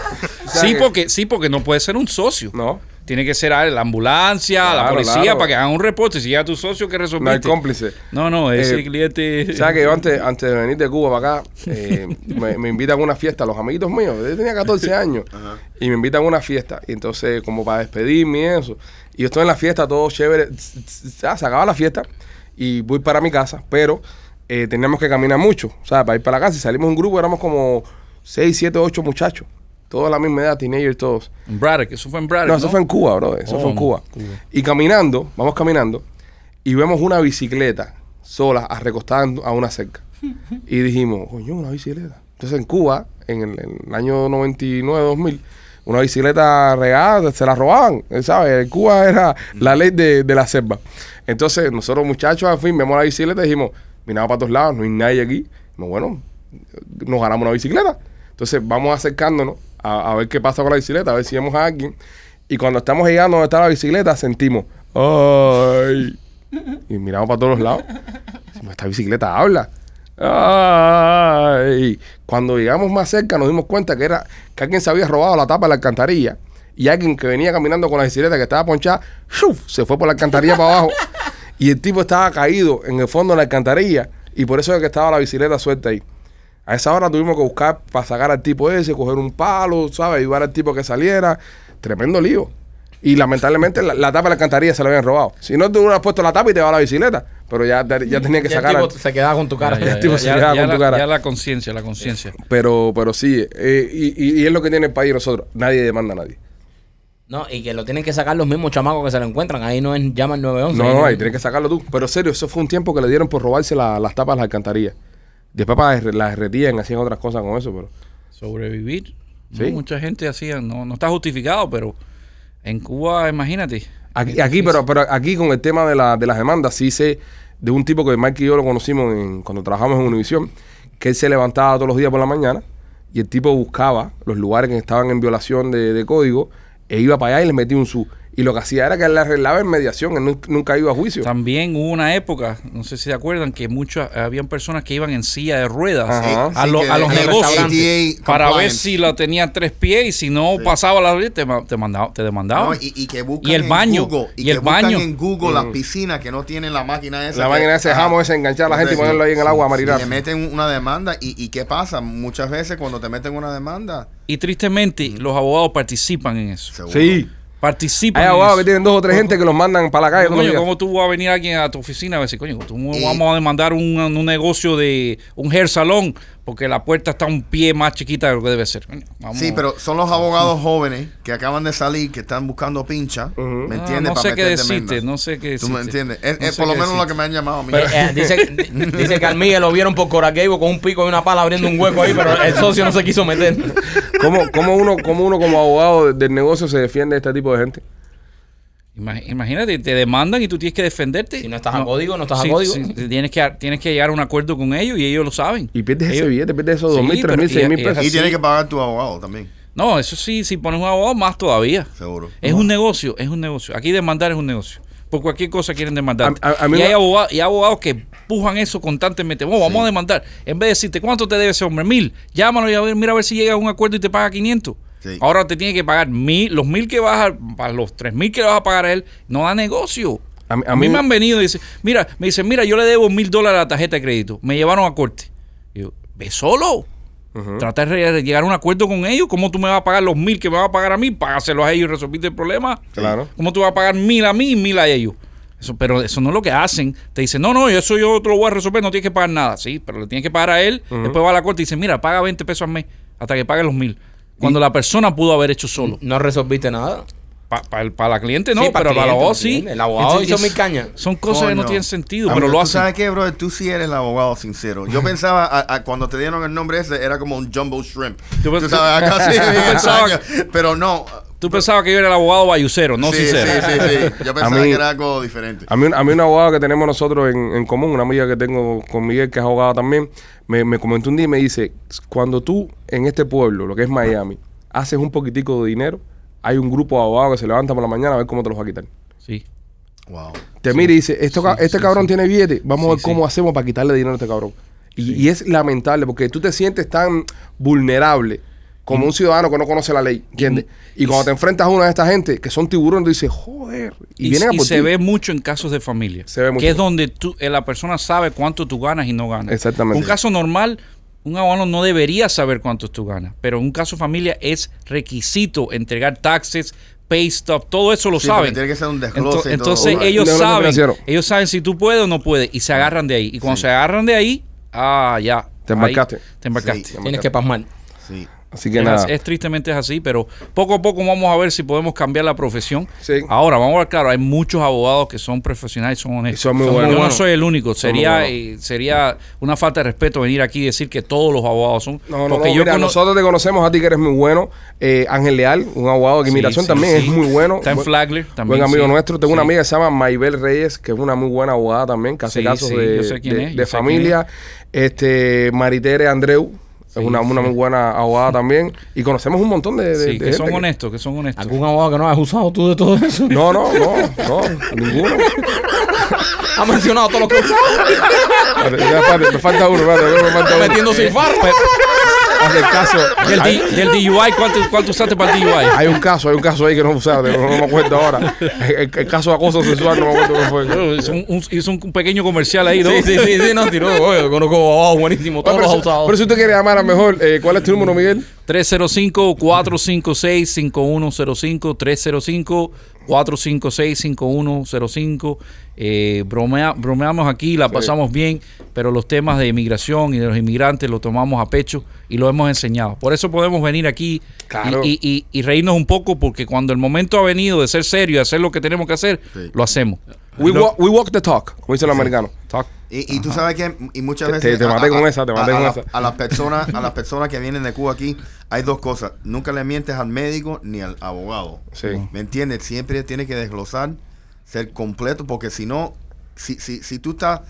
E: Sí,
A: que-
E: porque, sí, porque no puede ser un socio.
A: No,
E: Tiene que ser ah, la ambulancia, la policía,
A: claro.
E: para que hagan un reporte. Si llega tu socio, que
A: no hay
E: resolviste.
A: cómplice.
E: No, no, ese
A: Eh,
E: cliente.
A: ¿Sabes que yo antes, antes de venir de Cuba para acá, eh, me, me invitan a una fiesta, los amiguitos míos, yo tenía 14 (laughs) años, y me invitan a una fiesta, y entonces como para despedirme y eso, y yo estoy en la fiesta, todo chévere, ya se acaba la fiesta, y voy para mi casa, pero eh, teníamos que caminar mucho, o sea, para ir para la casa, y salimos un grupo, éramos como 6, 7, 8 muchachos, todos a la misma edad, teenagers todos.
E: En Braddock, eso fue en Braddock.
A: No,
E: No,
A: eso fue en Cuba, bro. Eso
E: Oh,
A: fue en Cuba.
E: Cuba.
A: Y caminando, vamos caminando, y vemos una bicicleta sola, recostada a una cerca. (laughs) Y dijimos, coño, una bicicleta. Entonces en Cuba, en el, en el año 99, 2000, una bicicleta regada, se la robaban, ¿sabes? En Cuba era la ley de, de la selva. Entonces nosotros muchachos, al fin, vemos la bicicleta y dijimos, miramos para todos lados, no hay nadie aquí. No, bueno, nos ganamos una bicicleta. Entonces vamos acercándonos a, ver qué pasa con la bicicleta, a ver si vemos a alguien. Y cuando estamos llegando donde está la bicicleta, sentimos, ¡ay! Y miramos para todos los lados. Esta bicicleta habla. ¡Ay! Cuando llegamos más cerca nos dimos cuenta que era que alguien se había robado la tapa de la alcantarilla y alguien que venía caminando con la bicicleta que estaba ponchada, ¡shuf! se fue por la alcantarilla para abajo. Y el tipo estaba caído en el fondo de la alcantarilla y por eso es que estaba la bicicleta suelta ahí. A esa hora tuvimos que buscar para sacar al tipo ese, coger un palo, ¿sabes? Ayudar al tipo a que saliera. Tremendo lío. Y lamentablemente la, la tapa de la alcantarilla se la habían robado. Si no, tú hubieras puesto la tapa y te va la bicicleta. Pero ya, ya tenía que
B: el
A: sacar.
B: tipo se quedaba con tu cara. (laughs)
E: Ya, ya,
A: el tipo
E: ya,
A: se quedaba
E: ya
A: con tu
E: la,
A: cara.
E: ya la conciencia, la conciencia.
A: Pero, pero sí, eh, y, y- y es lo que tiene el país nosotros. Nadie demanda a nadie.
B: No, y que lo tienen que sacar los mismos chamacos que se lo encuentran. Ahí no es llama el 911.
A: No,
B: ahí
A: no, ahí tienes que sacarlo tú. Pero serio, eso fue un tiempo que le dieron por robarse la- las tapas de la alcantarilla. Después para las derretían, hacían otras cosas con eso, pero.
E: Sobrevivir.
A: Sí.
E: No, mucha gente hacía, no, no está justificado, pero en Cuba, imagínate.
A: Aquí, pero, pero aquí con el tema de, la, de las demandas, sí sé de un tipo que Mike y yo lo conocimos en- cuando trabajamos en Univision, que él se levantaba todos los días por la mañana y el tipo buscaba los lugares que estaban en violación de, de código e iba para allá y les metía un su. Y lo que hacía era que él le arreglaba en mediación, él nun- nunca iba a juicio.
E: También hubo una época, no sé si se acuerdan, que muchas habían personas que iban en silla de ruedas
A: Ajá.
E: a,
C: Sí,
E: lo- a los
C: es
E: negocios para ver si la tenía tres pies y si no pasaba la ley te, te, mandaba, te demandaban.
C: No, y, y que buscan
E: Y el
C: en
E: baño,
C: Google, y,
E: y
C: que
E: el
C: buscan
E: baño.
C: en Google las piscinas que no tienen la máquina esa.
A: La
C: que-
A: máquina ese jamo ese, enganchar a la gente y ponerlo ahí en el agua a
C: Y
A: marinar.
C: le meten una demanda. Y, ¿Y qué pasa? Muchas veces cuando te meten una demanda,
E: Y tristemente los abogados participan en eso.
C: seguro.
A: Sí.
E: Participan
A: Hay abogados que tienen dos o tres gente que los mandan para la calle.
E: Coño. ¿cómo tú vas a venir alguien a tu oficina a decir, coño, tú vamos a demandar un, un negocio de un hair salón porque la puerta está un pie más chiquita de lo que debe ser? Vamos.
C: Sí, pero son los abogados jóvenes que acaban de salir, que están buscando pincha.
A: Ujú.
C: ¿Me
E: Ah,
C: entiendes?
E: no
C: Pa'
E: sé qué decirte, no sé qué decirte.
C: ¿Tú me entiendes? Es,
E: No
C: por lo menos lo
E: decirte.
C: que me han llamado a mí.
B: Pero, eh, (laughs) dice, dice que al Miguel lo vieron por Coraquebo con un pico y una pala abriendo un hueco ahí, pero el socio no se quiso meter.
A: ¿Cómo, cómo uno, cómo uno como abogado del negocio se defiende de este tipo de gente?
E: Ima- Imagínate, te demandan y tú tienes que defenderte.
B: Si no estás a código, no estás a código.
E: sí, tienes, que, tienes que llegar a un acuerdo con ellos y ellos lo saben.
A: Y pierdes ese
E: Ellos-
A: billete, pierdes esos
E: Sí,
A: dos mil, tres mil, seis mil
E: y-
A: pesos.
C: y
E: sí.
C: tienes que pagar tu abogado también.
E: No, eso sí, si pones un abogado, más todavía.
C: Seguro.
E: Es un negocio, es un negocio. Aquí demandar es un negocio. Por cualquier cosa quieren demandar. Y, hay abogados, y hay abogados que empujan eso constantemente. Oh, vamos a demandar. En vez de decirte, ¿cuánto te debe ese hombre? Mil. Llámalo y a ver, mira a ver si llega a un acuerdo y te paga 500.
C: Sí.
E: Ahora te tiene que pagar mil, los mil que vas a, para los tres mil que le vas a pagar a él, no da negocio.
A: A mí-
E: A
A: a
E: mí,
A: mí-
E: me han venido y dicen, mira, me dicen, mira, yo le debo mil dólares a la tarjeta de crédito. Me llevaron a corte. Y yo, ve solo. Trata de llegar a un acuerdo con ellos. ¿Cómo tú me vas a pagar los mil que me vas a pagar a mí? Págaselos a ellos y resolviste el problema.
A: Claro.
E: ¿Cómo tú vas a pagar mil a mí y mil a ellos? Eso, pero eso no es lo que hacen. Te dicen, no, no, eso yo te lo voy a resolver, no tienes que pagar nada. Sí, pero le tienes que pagar a él. Después va a la corte y dice, mira, paga 20 pesos al mes hasta que pague los mil. Cuando la persona pudo haber hecho solo.
B: No resolviste nada.
E: Para la cliente no,
B: Sí,
E: pero
B: el
E: para
B: ¿me
E: sí.
B: El abogado
E: Entonces,
B: hizo mil cañas.
E: Son cosas que no tienen sentido, pero lo
C: ¿tú
E: hacen.
C: sabes qué, bro? Tú sí eres el abogado sincero. Yo (laughs) pensaba, a- a cuando te dieron el nombre ese, era como un jumbo shrimp.
E: Tú
C: Tú,
E: pens-
C: sabes, acá sí,
E: tú.
C: Pero no.
E: Tú pensabas que yo era el abogado bayucero, no
C: sí,
E: sincero.
C: Sí, sí, sí. Yo pensaba
A: mí-
C: que era algo diferente.
A: A mí, a mí una abogada que tenemos nosotros en, en común, una amiga que tengo con Miguel, que es abogada también, me, me comentó un día y me dice, cuando tú en este pueblo, lo que es Miami, haces un poquitico de dinero, hay un grupo de abogados que se levantan por la mañana a ver cómo te los va a quitar.
E: Sí.
C: Wow.
A: Te mira y dice, Esto,
E: Sí,
A: este
E: sí,
A: cabrón
E: sí.
A: tiene billete, vamos a ver cómo
E: sí.
A: hacemos para quitarle dinero a este cabrón. Y, y es lamentable porque tú te sientes tan vulnerable como un ciudadano que no conoce la ley, ¿entiendes? Y cuando te enfrentas a una de esta gente que son tiburones, tú dices, joder, y,
E: Y,
A: vienen a
E: y
A: por
E: se
A: ti.
E: ve mucho en casos de familia.
A: Se ve mucho.
E: Que es donde tú, eh, la persona sabe cuánto tú ganas y no ganas.
A: Exactamente.
E: Un caso normal, un abogado no debería saber cuánto tú ganas. Pero en un caso de familia es requisito entregar taxes, pay stub, todo eso lo
C: Sí,
E: saben.
C: tiene que ser un todo.
E: entonces
A: Un-
E: ellos saben, ellos saben si tú puedes o no puedes y se agarran de ahí. Y cuando
C: Sí.
E: se agarran de ahí, ah, ya.
A: Te
E: ahí
A: embarcaste.
E: te embarcaste.
C: Sí.
B: Tienes que pasmar.
C: Sí.
A: Así que
E: Es,
A: nada.
E: es tristemente es así, pero poco a poco vamos a ver si podemos cambiar la profesión.
A: Sí.
E: Ahora, vamos a ver, claro, hay muchos abogados que son profesionales y son honestos.
A: Y son muy buenos.
E: Yo no soy el único.
A: Son
E: Sería, eh, sería una falta de respeto venir aquí y decir que todos los abogados son.
A: No, no,
E: porque
A: no,
E: yo
A: mira,
E: cono-
A: nosotros te conocemos a ti que eres muy bueno. Eh, Ángel Leal, un abogado de inmigración
E: sí,
A: también, es muy bueno.
E: Está en Flagler también.
A: Buen amigo nuestro. Tengo una amiga que se llama Maybel Reyes, que es una muy buena abogada también, que hace casos de, de- familia. Este, Maritere Andreu, es una, una
E: sí.
A: muy buena abogada también. Y conocemos un montón de, de-
E: Sí,
A: de
E: que son honestos, que son honestos.
B: ¿Algún abogado que no has usado tú de todo eso?
A: No, no, no, no, ninguno.
B: Ha mencionado todo lo que
A: me falta uno, espérate, me falta uno.
B: Metiendo sin farro.
A: Haz el caso.
E: Del,
A: Hay,
E: del DUI, ¿cuánto, ¿cuánto usaste para el DUI?
A: hay un caso, hay un caso ahí que no usaste, no, no me acuerdo ahora. El, el caso de acoso sexual, no me acuerdo qué fue.
E: Bueno, Hizo un, un- hizo un pequeño comercial ahí, ¿no?
B: Sí, sí, sí, sí, no, tiró. (laughs) Oye, conozco abogados buenísimos, todos
A: pero,
B: los
A: si,
B: usados.
A: pero si usted quiere llamar a mejor, eh, ¿cuál es tu número, Miguel?
E: 305-456-5105. 305-456-5105. Eh, bromea- bromeamos aquí, la pasamos bien, pero los temas de inmigración y de los inmigrantes los tomamos a pecho y lo hemos enseñado. Por eso podemos venir aquí y-
A: Claro.
E: y, y- y reírnos un poco, porque cuando el momento ha venido de ser serio y hacer lo que tenemos que hacer,
C: Sí.
E: lo hacemos.
A: We, walk, we walk the talk, como dicen los americanos.
E: Talk.
C: Y, y tú sabes que y muchas veces
A: te- te maté con esa, te maté
C: a,
A: con
C: la-
A: esa.
C: a las personas a las personas que vienen de Cuba aquí hay dos cosas nunca le mientes al médico ni al abogado
A: Sí.
C: me entiendes siempre tienes que desglosar ser completo porque si no si, si, si tú estás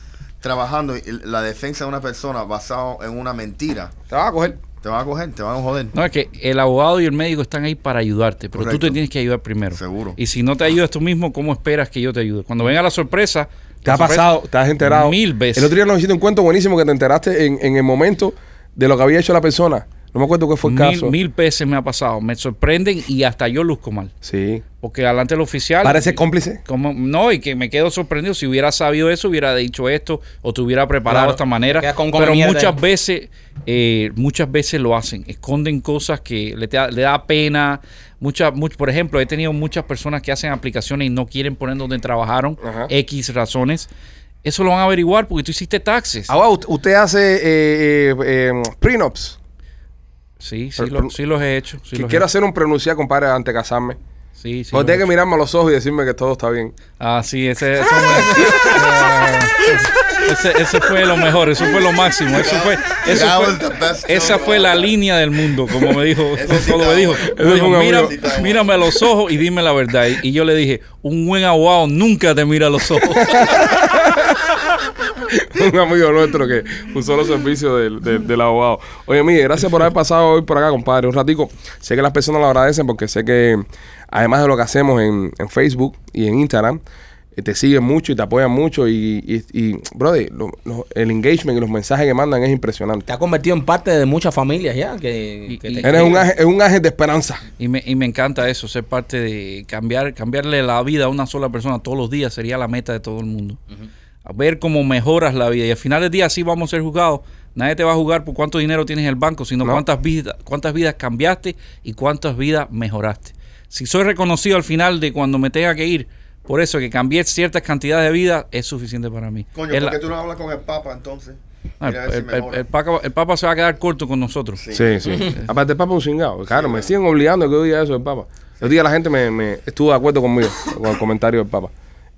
C: trabajando la defensa de una persona basado en una mentira
A: Te vas a coger.
C: te van a coger te van a joder
E: No, es que el abogado y el médico están ahí para ayudarte, pero tú
C: Correcto.
E: te tienes que ayudar primero.
C: Seguro.
E: Y si no te ayudas tú mismo, ¿cómo esperas que yo te ayude? Cuando venga la sorpresa...
A: Te
E: la
A: ha
E: sorpresa-
A: pasado, te has enterado.
E: Mil veces.
A: El otro día nos hiciste un cuento buenísimo que te enteraste en, en el momento de lo que había hecho la persona. No me acuerdo qué fue el
E: Mil,
A: caso.
E: mil veces me ha pasado. Me sorprenden y hasta yo luzco mal.
A: Sí.
E: Porque delante del oficial...
A: Parece cómplice.
E: Como, no, y que me quedo sorprendido. Si hubiera sabido eso, hubiera dicho esto o te hubiera preparado
B: Claro.
E: de esta manera.
B: Con
E: Pero muchas
B: ahí.
E: veces, eh, muchas veces lo hacen. Esconden cosas que le, da- le da pena. Muchas, much- por ejemplo, he tenido muchas personas que hacen aplicaciones y no quieren poner donde trabajaron.
A: Ajá.
E: X razones. Eso lo van a averiguar porque tú hiciste taxes.
A: Ahora, usted- usted hace eh, eh, eh, prenups.
E: Sí, sí,
A: Pero-
E: lo-
A: pero-
E: sí los he hecho. Sí,
A: Que
E: los
A: quiero
E: he-
A: hacer un pronunciar, compadre, antes de casarme.
E: sí, sí
A: Porque
E: los he
A: tiene que mirarme a los ojos y decirme que todo está bien.
E: Ah, sí, ese, eso ese, ese fue lo mejor, eso fue lo máximo, eso fue, eso fue- esa fue la línea del mundo, como me dijo, cuando me dijo, me dijo,
A: fue un
E: "Mira-
A: amigo.
C: Sí está bueno.
E: mírame a los ojos y dime la verdad. Y, y yo le dije, un buen abogado nunca te mira a los ojos. (laughs) (laughs)
A: un amigo nuestro que usó los servicios del, del- del abogado. Oye, Miguel, gracias por haber pasado hoy por acá, compadre. Un ratico. Sé que las personas lo agradecen porque sé que, además de lo que hacemos en, en Facebook y en Instagram, eh, te siguen mucho y te apoyan mucho. Y, y, y, brother, lo- lo- el engagement y los mensajes que mandan es impresionante.
B: Te ha convertido en parte de muchas familias ya. Que,
E: Y-
B: que
E: y-
B: te
A: Eres un ángel, es un ángel de esperanza.
E: Y me, y me encanta eso, ser parte de cambiar, cambiarle la vida a una sola persona todos los días sería la meta de todo el mundo. A ver cómo mejoras la vida. Y al final del día así vamos a ser juzgados. Nadie te va a juzgar por cuánto dinero tienes en el banco, sino
A: No.
E: cuántas vidas, cuántas vidas cambiaste y cuántas vidas mejoraste. Si soy reconocido al final de cuando me tenga que ir, por eso que cambié ciertas cantidades de vidas, es suficiente para mí.
C: Coño,
E: Es
C: ¿por
E: la-
C: qué tú no hablas con el Papa entonces?
E: Ah,
C: si
E: el, el-
C: mejora.
E: el Papa, el Papa se va a quedar corto con nosotros.
C: Sí.
A: Sí, sí. (laughs) Aparte, el Papa es un cingado. Claro, me siguen obligando a que yo diga eso del Papa. El día la gente me, me estuvo de acuerdo conmigo con el comentario del Papa.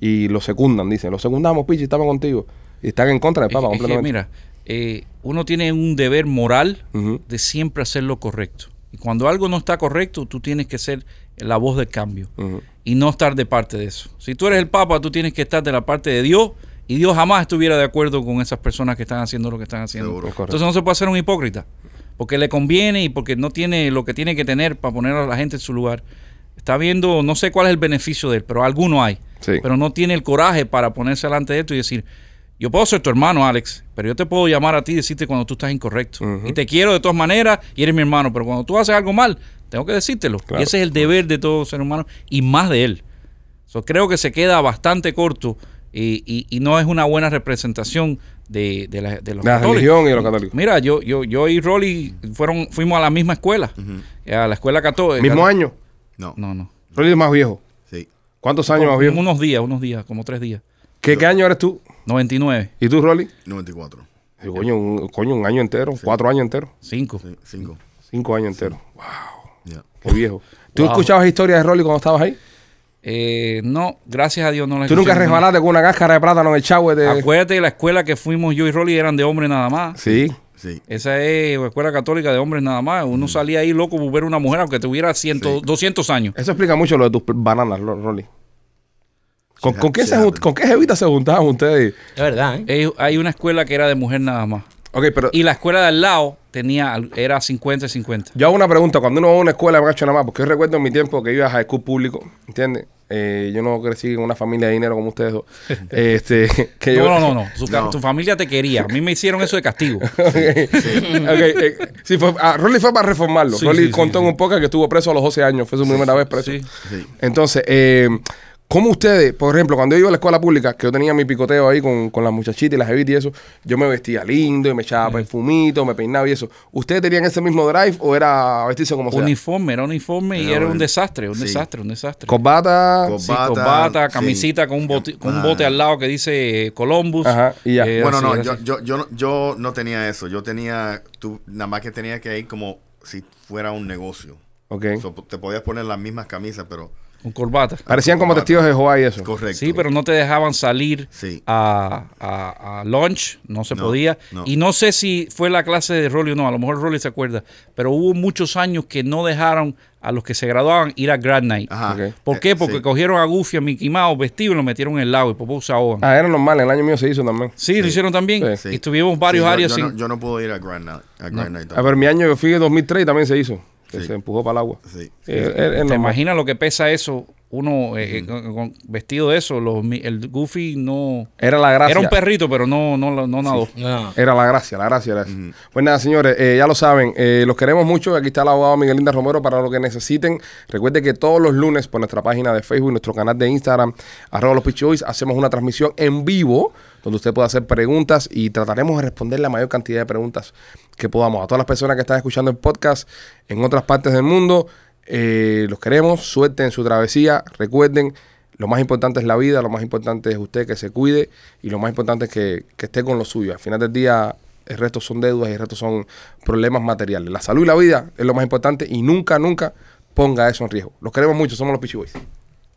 A: Y lo secundan, dicen. Lo secundamos, Pichi, estamos contigo. Y están en contra del
E: Es
A: Papa
E: que- es que,
A: completamente.
E: mira, eh, uno tiene un deber moral de siempre hacer lo correcto. Y cuando algo no está correcto, tú tienes que ser la voz del cambio y no estar de parte de eso. Si tú eres el Papa, tú tienes que estar de la parte de Dios y Dios jamás estuviera de acuerdo con esas personas que están haciendo lo que están haciendo.
C: Seguro.
E: Entonces no se puede ser un hipócrita porque le conviene y porque no tiene lo que tiene que tener para poner a la gente en su lugar. Está viendo, no sé cuál es el beneficio de él, pero alguno hay.
A: Sí.
E: Pero no tiene el coraje para ponerse delante de esto y decir, yo puedo ser tu hermano, Alex, pero yo te puedo llamar a ti y decirte cuando tú estás incorrecto. Y te quiero de todas maneras y eres mi hermano, pero cuando tú haces algo mal, tengo que decírtelo.
A: Claro.
E: Y ese es el deber de todo ser humano y más de él. So, creo que se queda bastante corto y, y- y no es una buena representación de, de, la- de los
A: la
E: católicos.
A: religión y los católicos.
E: Mira, yo, yo, yo y Rolly fueron, fuimos a la misma escuela, a la escuela católica.
A: Mismo año.
C: No,
E: No, no.
A: Rolly es más viejo.
C: sí.
A: ¿Cuántos años más viejo?
E: Unos días, unos días, como tres días.
A: ¿Qué, ¿Qué año eres tú?
E: 99,
A: ¿Y tú, Rolly?
C: 94.
A: Sí, Coño, un, coño, un año entero. Cuatro años enteros.
E: 5.
C: Sí, cinco.
A: Cinco años enteros. Wow,
C: Ya.
A: qué viejo. ¿Tú
E: Wow.
A: escuchabas historias de Rolly cuando estabas ahí?
E: Eh, no, gracias a Dios no la
A: ¿Tú nunca resbalaste con una cáscara de plátano en el chagüe de...?
E: Acuérdate que la escuela que fuimos yo y Rolly eran de hombres nada más.
A: Sí.
C: Sí.
E: Esa es la escuela católica de hombres nada más. Uno salía ahí loco por ver una mujer aunque tuviera 100,
C: Sí.
E: 200 años.
A: Eso explica mucho lo de tus bananas, Ro- Rolly. ¿Con,
C: Sí,
A: con qué
C: sí,
A: se. ¿Con qué jevita se juntaban ustedes?
B: Es verdad, ¿eh?
E: Hay una escuela que era de mujer nada más.
A: Ok, pero
E: Y la escuela de al lado tenía, era 50-50.
A: yo hago una pregunta. Cuando uno va a una escuela, me ha hecho nada más, porque yo recuerdo en mi tiempo que iba a high school público, ¿entiendes? Eh, yo no crecí en una familia de dinero como ustedes dos. (laughs) este, (laughs) que yo,
E: No, no, no, (laughs) no. Su,
C: No.
E: tu familia te quería. A mí me hicieron eso de castigo.
A: Ok, eh, sí, fue, ah, Rolly fue para reformarlo.
E: Sí,
A: Rolly
E: sí,
A: contó
E: sí,
A: en
E: sí.
A: un podcast que estuvo preso a los 12 años. Fue su primera vez preso.
E: Sí.
C: Sí.
A: Entonces, eh, ¿cómo ustedes, por ejemplo, cuando yo iba a la escuela pública, que yo tenía mi picoteo ahí con, con las muchachitas y las jevitas y eso, yo me vestía lindo y me echaba perfumito, me peinaba y eso. ¿Ustedes tenían ese mismo drive o era vestirse como sea?
E: Uniforme, era uniforme y
C: Era
E: era un desastre, un
C: sí.
E: desastre, un desastre.
A: Corbata.
E: Sí,
C: Corbata, sí.
E: camisita con un, bote- con un
C: Ah.
E: bote al lado que dice Columbus.
A: Ajá, y ya.
E: Eh,
C: Bueno,
E: así,
C: no, yo, yo, yo, no- yo no tenía eso. Yo tenía, tú, nada más que tenía que ir como si fuera un negocio.
A: Ok.
C: So, te podías poner las mismas camisas, pero
E: Con corbata.
A: Parecían como
C: corbata.
A: testigos de Jehová y eso.
C: correcto.
E: Sí, pero no te dejaban salir
C: Sí.
E: a, a, a lunch, no se
C: No,
E: podía.
C: no.
E: Y no sé si fue la clase de Rolly o no, a lo mejor Rolly se acuerda, pero hubo muchos años que no dejaron a los que se graduaban ir a Grad Night.
C: Ajá.
E: ¿Por
C: Eh,
E: qué? Porque
C: sí.
E: cogieron a Goofy, a Mickey Mouse vestido y lo metieron en el lago y poco se ahogan.
A: Ah, era normal. En el año mío se hizo también.
E: sí, lo hicieron también.
A: Sí.
E: Y tuvimos varios
C: Sí, yo-
E: áreas
C: yo,
E: sin...
C: no, yo no puedo ir a Grand Night. A Grand Night
A: A ver, mi año yo fui en 2003 y también se hizo. Que
C: Sí.
A: se empujó para el agua.
C: Sí.
A: Eh, es- es
E: ¿Te imaginas lo que pesa eso? Uno eh, eh, con- con- vestido de eso, los mi- el Goofy no...
A: Era la gracia.
E: Era un perrito, pero no, no, no nadó.
B: No.
A: Era la gracia, la gracia era eso. Pues nada, señores, eh, ya lo saben, eh, los queremos mucho. Aquí está el abogado Miguelinda Romero para lo que necesiten. Recuerde que todos los lunes por nuestra página de Facebook, nuestro canal de Instagram, arroba los Peachy Boys, hacemos una transmisión en vivo donde usted puede hacer preguntas y trataremos de responder la mayor cantidad de preguntas que podamos. A todas las personas que están escuchando el podcast en otras partes del mundo, eh, los queremos. Suerte en su travesía. Recuerden, lo más importante es la vida, lo más importante es usted que se cuide y lo más importante es que, que esté con lo suyo. Al final del día, el resto son deudas y el resto son problemas materiales. La salud y la vida es lo más importante y nunca, nunca ponga eso en riesgo. Los queremos mucho, somos los Peachy Boys.